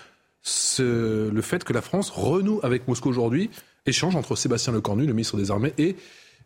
S1: le fait que la France renoue avec Moscou aujourd'hui, échange entre Sébastien Lecornu, le ministre des Armées, et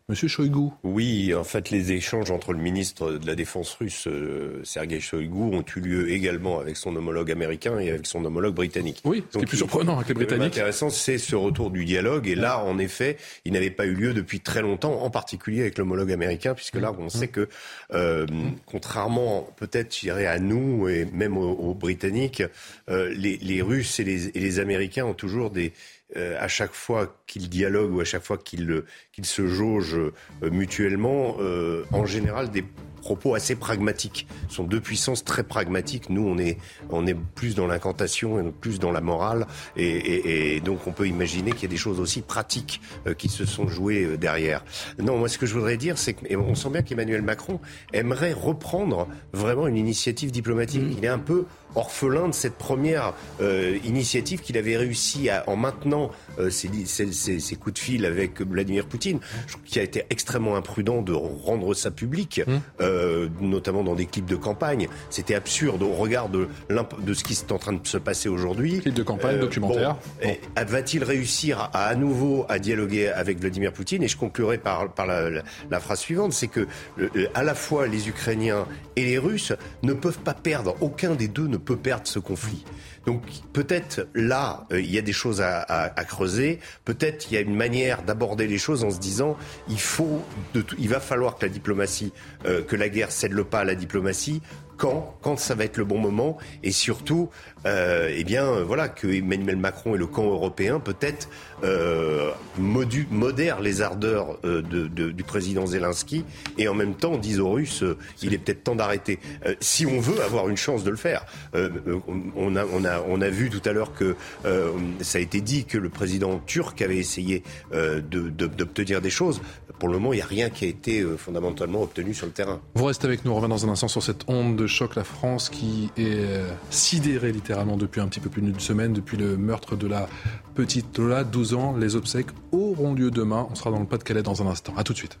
S1: Monsieur Shoigu.
S3: Oui, en fait, les échanges entre le ministre de la Défense russe, euh, Sergei Shoigu, ont eu lieu également avec son homologue américain et avec son homologue britannique.
S1: Oui, ce qui est plus surprenant avec les Britanniques.
S3: Ce intéressant, c'est ce retour du dialogue. Et là, en effet, il n'avait pas eu lieu depuis très longtemps, en particulier avec l'homologue américain, puisque là, on sait que, euh, contrairement peut-être, je dirais, à nous et même aux, Britanniques, euh, les, les, Russes et les, et les Américains ont toujours des euh, à chaque fois qu'ils dialoguent ou à chaque fois qu'ils se jaugent euh, mutuellement, euh, en général des propos assez pragmatiques. Ce sont deux puissances très pragmatiques. Nous, on est, on est plus dans l'incantation et plus dans la morale. Et, donc, on peut imaginer qu'il y a des choses aussi pratiques qui se sont jouées derrière. Non, moi, ce que je voudrais dire, c'est qu'on sent bien qu'Emmanuel Macron aimerait reprendre vraiment une initiative diplomatique. Mmh. Il est un peu orphelin de cette première euh, initiative qu'il avait réussi à, en maintenant euh, ses, coups de fil avec Vladimir Poutine, qui a été extrêmement imprudent de rendre ça public, mmh. Euh, notamment dans des clips de campagne. C'était absurde au regard de, de ce qui est en train de se passer aujourd'hui.
S1: Clips de campagne, documentaire.
S3: Va-t-il réussir à, à, nouveau à dialoguer avec Vladimir Poutine? Et je conclurai par, par la, la, phrase suivante, c'est que à la fois les Ukrainiens et les Russes ne peuvent pas perdre, aucun des deux ne peut perdre ce conflit. Donc peut-être là, euh, il y a des choses à, creuser. Peut-être il y a une manière d'aborder les choses en se disant il faut, il va falloir que la diplomatie, euh, que la guerre cède le pas à la diplomatie. Quand, quand ça va être le bon moment, et surtout, euh, eh bien, voilà, que Emmanuel Macron et le camp européen peut-être euh, modèrent les ardeurs euh, de, du président Zelensky, et en même temps disent aux Russes, euh, il est peut-être temps d'arrêter. Euh, si on veut avoir une chance de le faire, on a, on a, on a vu tout à l'heure que ça a été dit que le président turc avait essayé d'obtenir des choses. Pour le moment, il n'y a rien qui a été fondamentalement obtenu sur le terrain.
S1: Vous restez avec nous, on revient dans un instant sur cette onde de choc la France qui est euh, sidérée depuis un petit peu plus d'une semaine, depuis le meurtre de la petite Lola, 12 ans. Les obsèques auront lieu demain. On sera dans le Pas-de-Calais dans un instant. A tout de suite.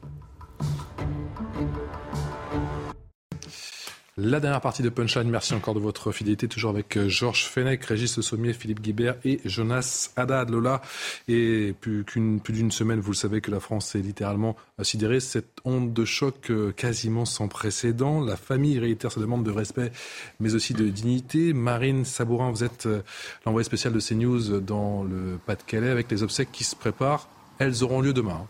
S1: La dernière partie de Punchline, merci encore de votre fidélité, toujours avec euh, Georges Fenech, Régis Sommier, Philippe Guibert et Jonas Haddad. Lola, et plus d'une semaine, vous le savez que la France est littéralement sidérée. Cette onde de choc euh, quasiment sans précédent. La famille réitère sa demande de respect, mais aussi de dignité. Marine Sabourin, vous êtes euh, l'envoyé spécial de CNews dans le Pas-de-Calais avec les obsèques qui se préparent. Elles auront lieu demain.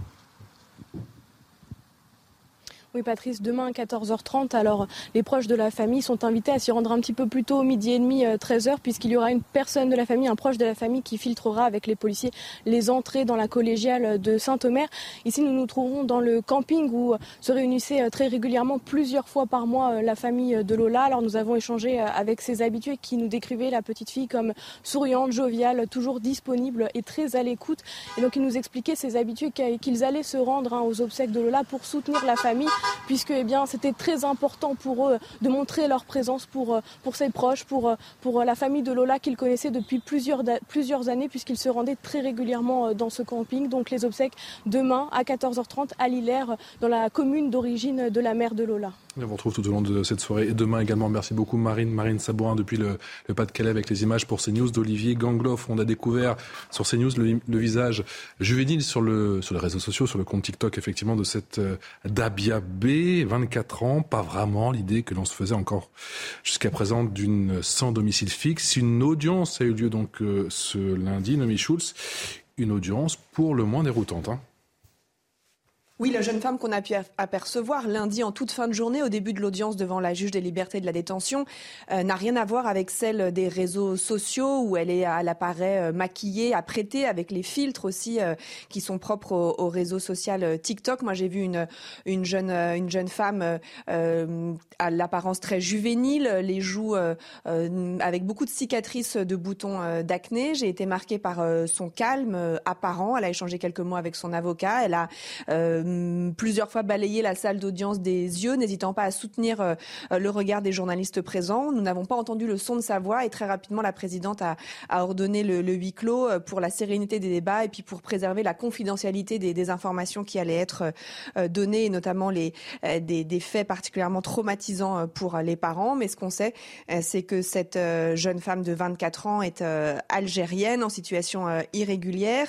S5: Oui, Patrice, demain à 14h30, alors les proches de la famille sont invités à s'y rendre un petit peu plus tôt, midi et demi, 13h, euh, puisqu'il y aura une personne de la famille, un proche de la famille qui filtrera avec les policiers les entrées dans la collégiale de Saint-Omer. Ici, nous nous trouvons dans le camping où se réunissait euh, très régulièrement plusieurs fois par mois euh, la famille de Lola. Alors nous avons échangé avec ses habitués qui nous décrivaient la petite fille comme souriante, joviale, toujours disponible et très à l'écoute. Et donc ils nous expliquaient, ces habitués, qu'ils allaient se rendre hein, aux obsèques de Lola pour soutenir la famille puisque eh c'était très important pour eux de montrer leur présence pour, euh, ses proches, pour, euh, pour la famille de Lola qu'ils connaissaient depuis plusieurs, années, puisqu'ils se rendaient très régulièrement euh, dans ce camping. Donc les obsèques demain à 14h30 à Lillers, dans la commune d'origine de la mère de Lola.
S1: On vous retrouve tout au long de cette soirée et demain également. Merci beaucoup Marine, Marine Sabourin depuis le, Pas-de-Calais avec les images pour CNews d'Olivier Gangloff. On a découvert sur CNews le, le visage juvénile sur, le, sur les réseaux sociaux, sur le compte TikTok effectivement de cette Dabia B, 24 ans, pas vraiment l'idée que l'on se faisait encore jusqu'à présent d'une sans domicile fixe. Une audience a eu lieu donc euh, ce lundi, Nomi Schulz, une audience pour le moins déroutante. Hein.
S14: Oui, la jeune femme qu'on a pu apercevoir lundi en toute fin de journée au début de l'audience devant la juge des libertés de la détention euh, n'a rien à voir avec celle des réseaux sociaux où elle est, elle apparaît euh, maquillée, apprêtée avec les filtres aussi euh, qui sont propres au, réseau social TikTok. Moi, j'ai vu une, une jeune, une jeune femme à l'apparence très juvénile, les joues avec beaucoup de cicatrices de boutons d'acné. J'ai été marquée par son calme apparent. Elle a échangé quelques mots avec son avocat. Elle a euh, plusieurs fois balayé la salle d'audience des yeux, n'hésitant pas à soutenir euh, le regard des journalistes présents. Nous n'avons pas entendu le son de sa voix et très rapidement la présidente a, ordonné le, huis clos euh, pour la sérénité des débats et puis pour préserver la confidentialité des, informations qui allaient être données et notamment les, des, des, faits particulièrement traumatisants pour les parents. Mais ce qu'on sait, c'est que cette jeune femme de 24 ans est algérienne en situation irrégulière,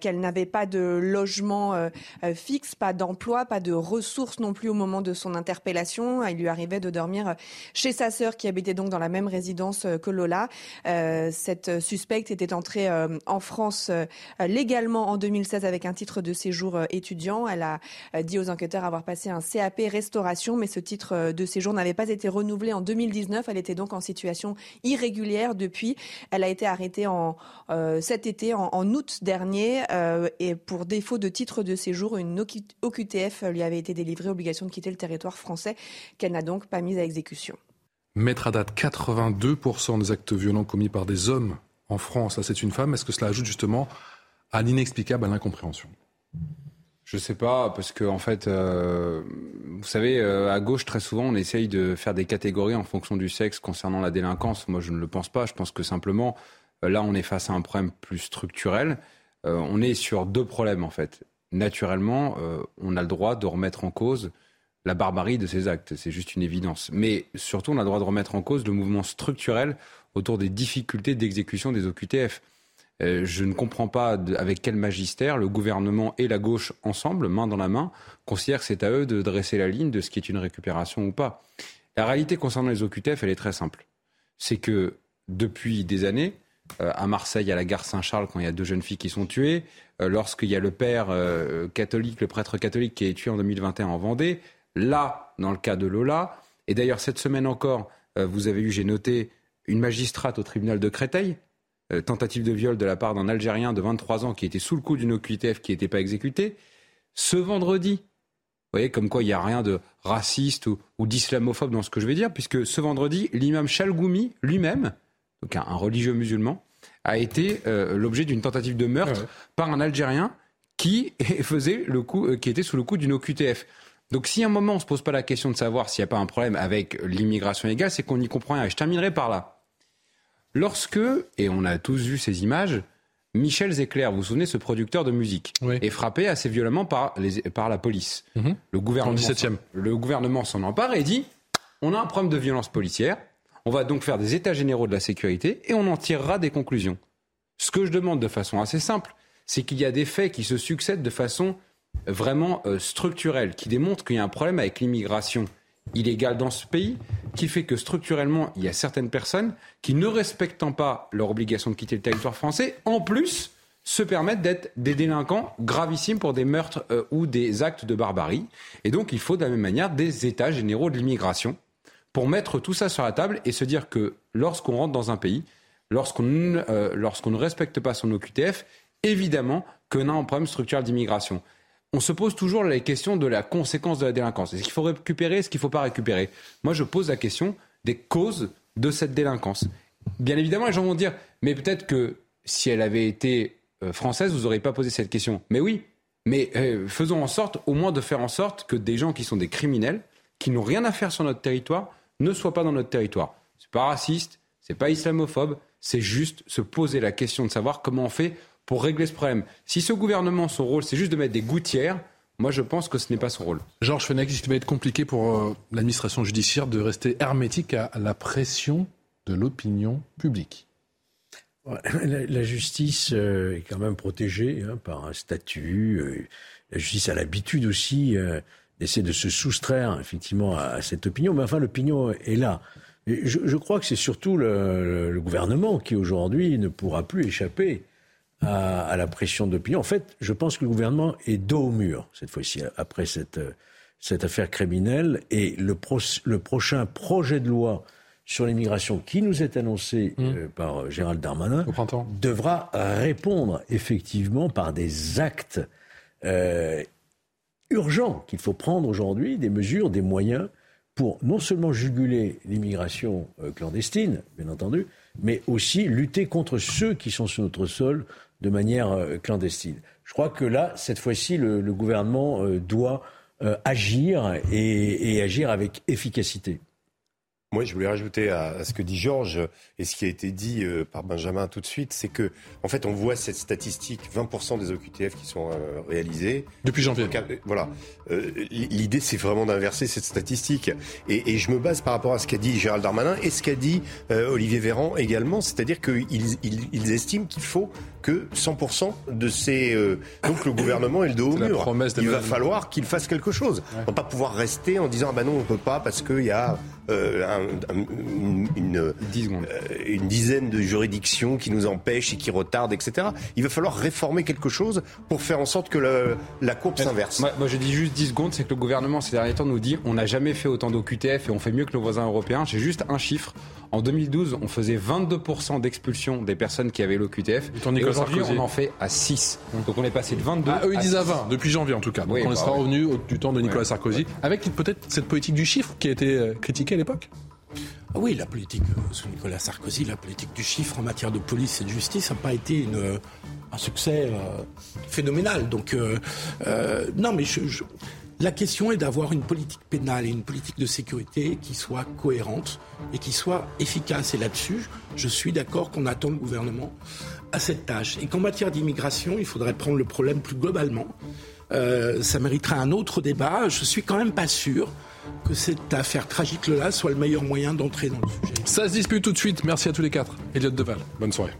S14: qu'elle n'avait pas de logement fixe pas d'emploi, pas de ressources non plus au moment de son interpellation. Il lui arrivait de dormir chez sa sœur qui habitait donc dans la même résidence que Lola. Euh, cette suspecte était entrée euh, en France euh, légalement en 2016 avec un titre de séjour étudiant. Elle a dit aux enquêteurs avoir passé un CAP restauration, mais ce titre de séjour n'avait pas été renouvelé en 2019. Elle était donc en situation irrégulière depuis. Elle a été arrêtée en cet été, en, en août dernier, et pour défaut de titre de séjour, une OQTF lui avait été délivrée, obligation de quitter le territoire français, qu'elle n'a donc pas mise à exécution.
S1: Mettre à date 82% des actes violents commis par des hommes en France, c'est une femme, est-ce que cela ajoute justement à l'inexplicable, à l'incompréhension
S13: je sais pas, parce que en fait, euh, vous savez, euh, à gauche très souvent, on essaye de faire des catégories en fonction du sexe concernant la délinquance. Moi, je ne le pense pas. Je pense que simplement, euh, là, on est face à un problème plus structurel. on est sur deux problèmes en fait naturellement, euh, on a le droit de remettre en cause la barbarie de ces actes. C'est juste une évidence. Mais surtout, on a le droit de remettre en cause le mouvement structurel autour des difficultés d'exécution des OQTF. Euh, je ne comprends pas avec quel magistère le gouvernement et la gauche ensemble, main dans la main, considèrent que c'est à eux de dresser la ligne de ce qui est une récupération ou pas. La réalité concernant les OQTF, elle est très simple. C'est que depuis des années, à Marseille, à la gare Saint-Charles, quand il y a deux jeunes filles qui sont tuées, euh, lorsqu'il y a le père euh, catholique, le prêtre catholique qui est tué en 2021 en Vendée, là, dans le cas de Lola, et d'ailleurs cette semaine encore, vous avez eu, j'ai noté, une magistrate au tribunal de Créteil, tentative de viol de la part d'un Algérien de 23 ans qui était sous le coup d'une OQTF qui n'était pas exécutée. Ce vendredi, vous voyez, comme quoi il n'y a rien de raciste ou, ou d'islamophobe dans ce que je vais dire, puisque ce vendredi, l'imam Chalgoumi lui-même, donc un, religieux musulman, a été euh, l'objet d'une tentative de meurtre par un Algérien qui faisait le coup, euh, qui était sous le coup d'une OQTF. Donc si à un moment on se pose pas la question de savoir s'il n'y a pas un problème avec l'immigration légale, c'est qu'on n'y comprend rien. Et je terminerai par là. Lorsque, et on a tous vu ces images, Michel Zecler, vous vous souvenez, ce producteur de musique, est frappé assez violemment par, les, par la police.
S1: Mhm.
S13: Le gouvernement, le gouvernement s'en empare et dit on a un problème de violence policière, on va donc faire des états généraux de la sécurité et on en tirera des conclusions. Ce que je demande de façon assez simple, c'est qu'il y a des faits qui se succèdent de façon vraiment euh, structurelle, qui démontrent qu'il y a un problème avec l'immigration illégale dans ce pays, qui fait que structurellement, il y a certaines personnes qui, ne respectant pas leur obligation de quitter le territoire français, en plus, se permettent d'être des délinquants gravissimes pour des meurtres euh, ou des actes de barbarie. Et donc, il faut de la même manière des états généraux de l'immigration pour mettre tout ça sur la table et se dire que lorsqu'on rentre dans un pays, lorsqu'on euh, lorsqu'on ne respecte pas son OQTF, évidemment qu'on a un problème structurel d'immigration. On se pose toujours la question de la conséquence de la délinquance. Est-ce qu'il faut récupérer, est-ce qu'il ne faut pas récupérer? Moi, je pose la question des causes de cette délinquance. Bien évidemment, les gens vont dire, mais peut-être que si elle avait été euh, française, vous n'auriez pas posé cette question. Mais oui, mais euh, faisons en sorte, au moins, de faire en sorte que des gens qui sont des criminels, qui n'ont rien à faire sur notre territoire, ne soient pas dans notre territoire. C'est pas raciste, c'est pas islamophobe, c'est juste se poser la question de savoir comment on fait pour régler ce problème. Si ce gouvernement, son rôle, c'est juste de mettre des gouttières, moi, je pense que ce n'est pas son rôle.
S1: Georges Fenech, il va être compliqué pour euh, l'administration judiciaire de rester hermétique à la pression de l'opinion publique.
S6: La, justice euh, est quand même protégée hein, par un statut. Euh, la justice a l'habitude aussi d'essayer de se soustraire effectivement à, cette opinion. Mais enfin, l'opinion est là. je, crois que c'est surtout le, gouvernement qui aujourd'hui ne pourra plus échapper à, la pression d'opinion. En fait, je pense que le gouvernement est dos au mur cette fois-ci après cette, cette affaire criminelle et le, le prochain projet de loi sur l'immigration qui nous est annoncé mmh. euh, par Gérald Darmanin devra répondre effectivement par des actes euh, urgents qu'il faut prendre aujourd'hui, des mesures, des moyens pour non seulement juguler l'immigration clandestine, bien entendu, mais aussi lutter contre ceux qui sont sur notre sol de manière clandestine. Je crois que là, cette fois-ci, le, gouvernement doit agir et agir avec efficacité.
S3: Moi, je voulais rajouter à, ce que dit Georges et ce qui a été dit euh, par Benjamin tout de suite, c'est que, en fait, on voit cette statistique 20% des OQTF qui sont euh, réalisés.
S1: Depuis janvier.
S3: Euh, voilà. L'idée, c'est vraiment d'inverser cette statistique. Et, je me base par rapport à ce qu'a dit Gérald Darmanin et ce qu'a dit Olivier Véran également, c'est-à-dire qu'ils ils, estiment qu'il faut que 100% de ces... donc le gouvernement est le dos au mur. Il va falloir qu'il fasse quelque chose. On ne va pas pouvoir rester en disant, ah ben non, on ne peut pas parce qu'il y a euh, une, euh, une, dizaine de juridictions qui nous empêchent et qui retardent, etc. Il va falloir réformer quelque chose pour faire en sorte que la courbe s'inverse.
S13: Moi, je dis juste 10 secondes, c'est que le gouvernement ces derniers temps nous dit on n'a jamais fait autant d'OQTF et on fait mieux que nos voisins européens. J'ai juste un chiffre. En 2012, on faisait 22% d'expulsion des personnes qui avaient l'OQTF. Et aujourd'hui, on en fait à 6. Donc on est passé de 22
S1: ah, eux, ils disent à 20, depuis janvier en tout cas. Donc on bah sera revenu du temps de Nicolas Sarkozy, avec peut-être cette politique du chiffre qui a été euh, critiquée à l'époque
S7: ah oui, la politique euh, sous Nicolas Sarkozy, la politique du chiffre en matière de police et de justice n'a pas été une, euh, un succès phénoménal. Donc, non, mais je, la question est d'avoir une politique pénale et une politique de sécurité qui soit cohérente et qui soit efficace. Et là-dessus, je suis d'accord qu'on attend le gouvernement à cette tâche. Et qu'en matière d'immigration, il faudrait prendre le problème plus globalement. Euh, ça mériterait un autre débat. Je suis quand même pas sûr que cette affaire tragique-là soit le meilleur moyen d'entrer dans le sujet.
S1: Ça se dispute tout de suite. Merci à tous les quatre. Elliot Deval, bonne soirée.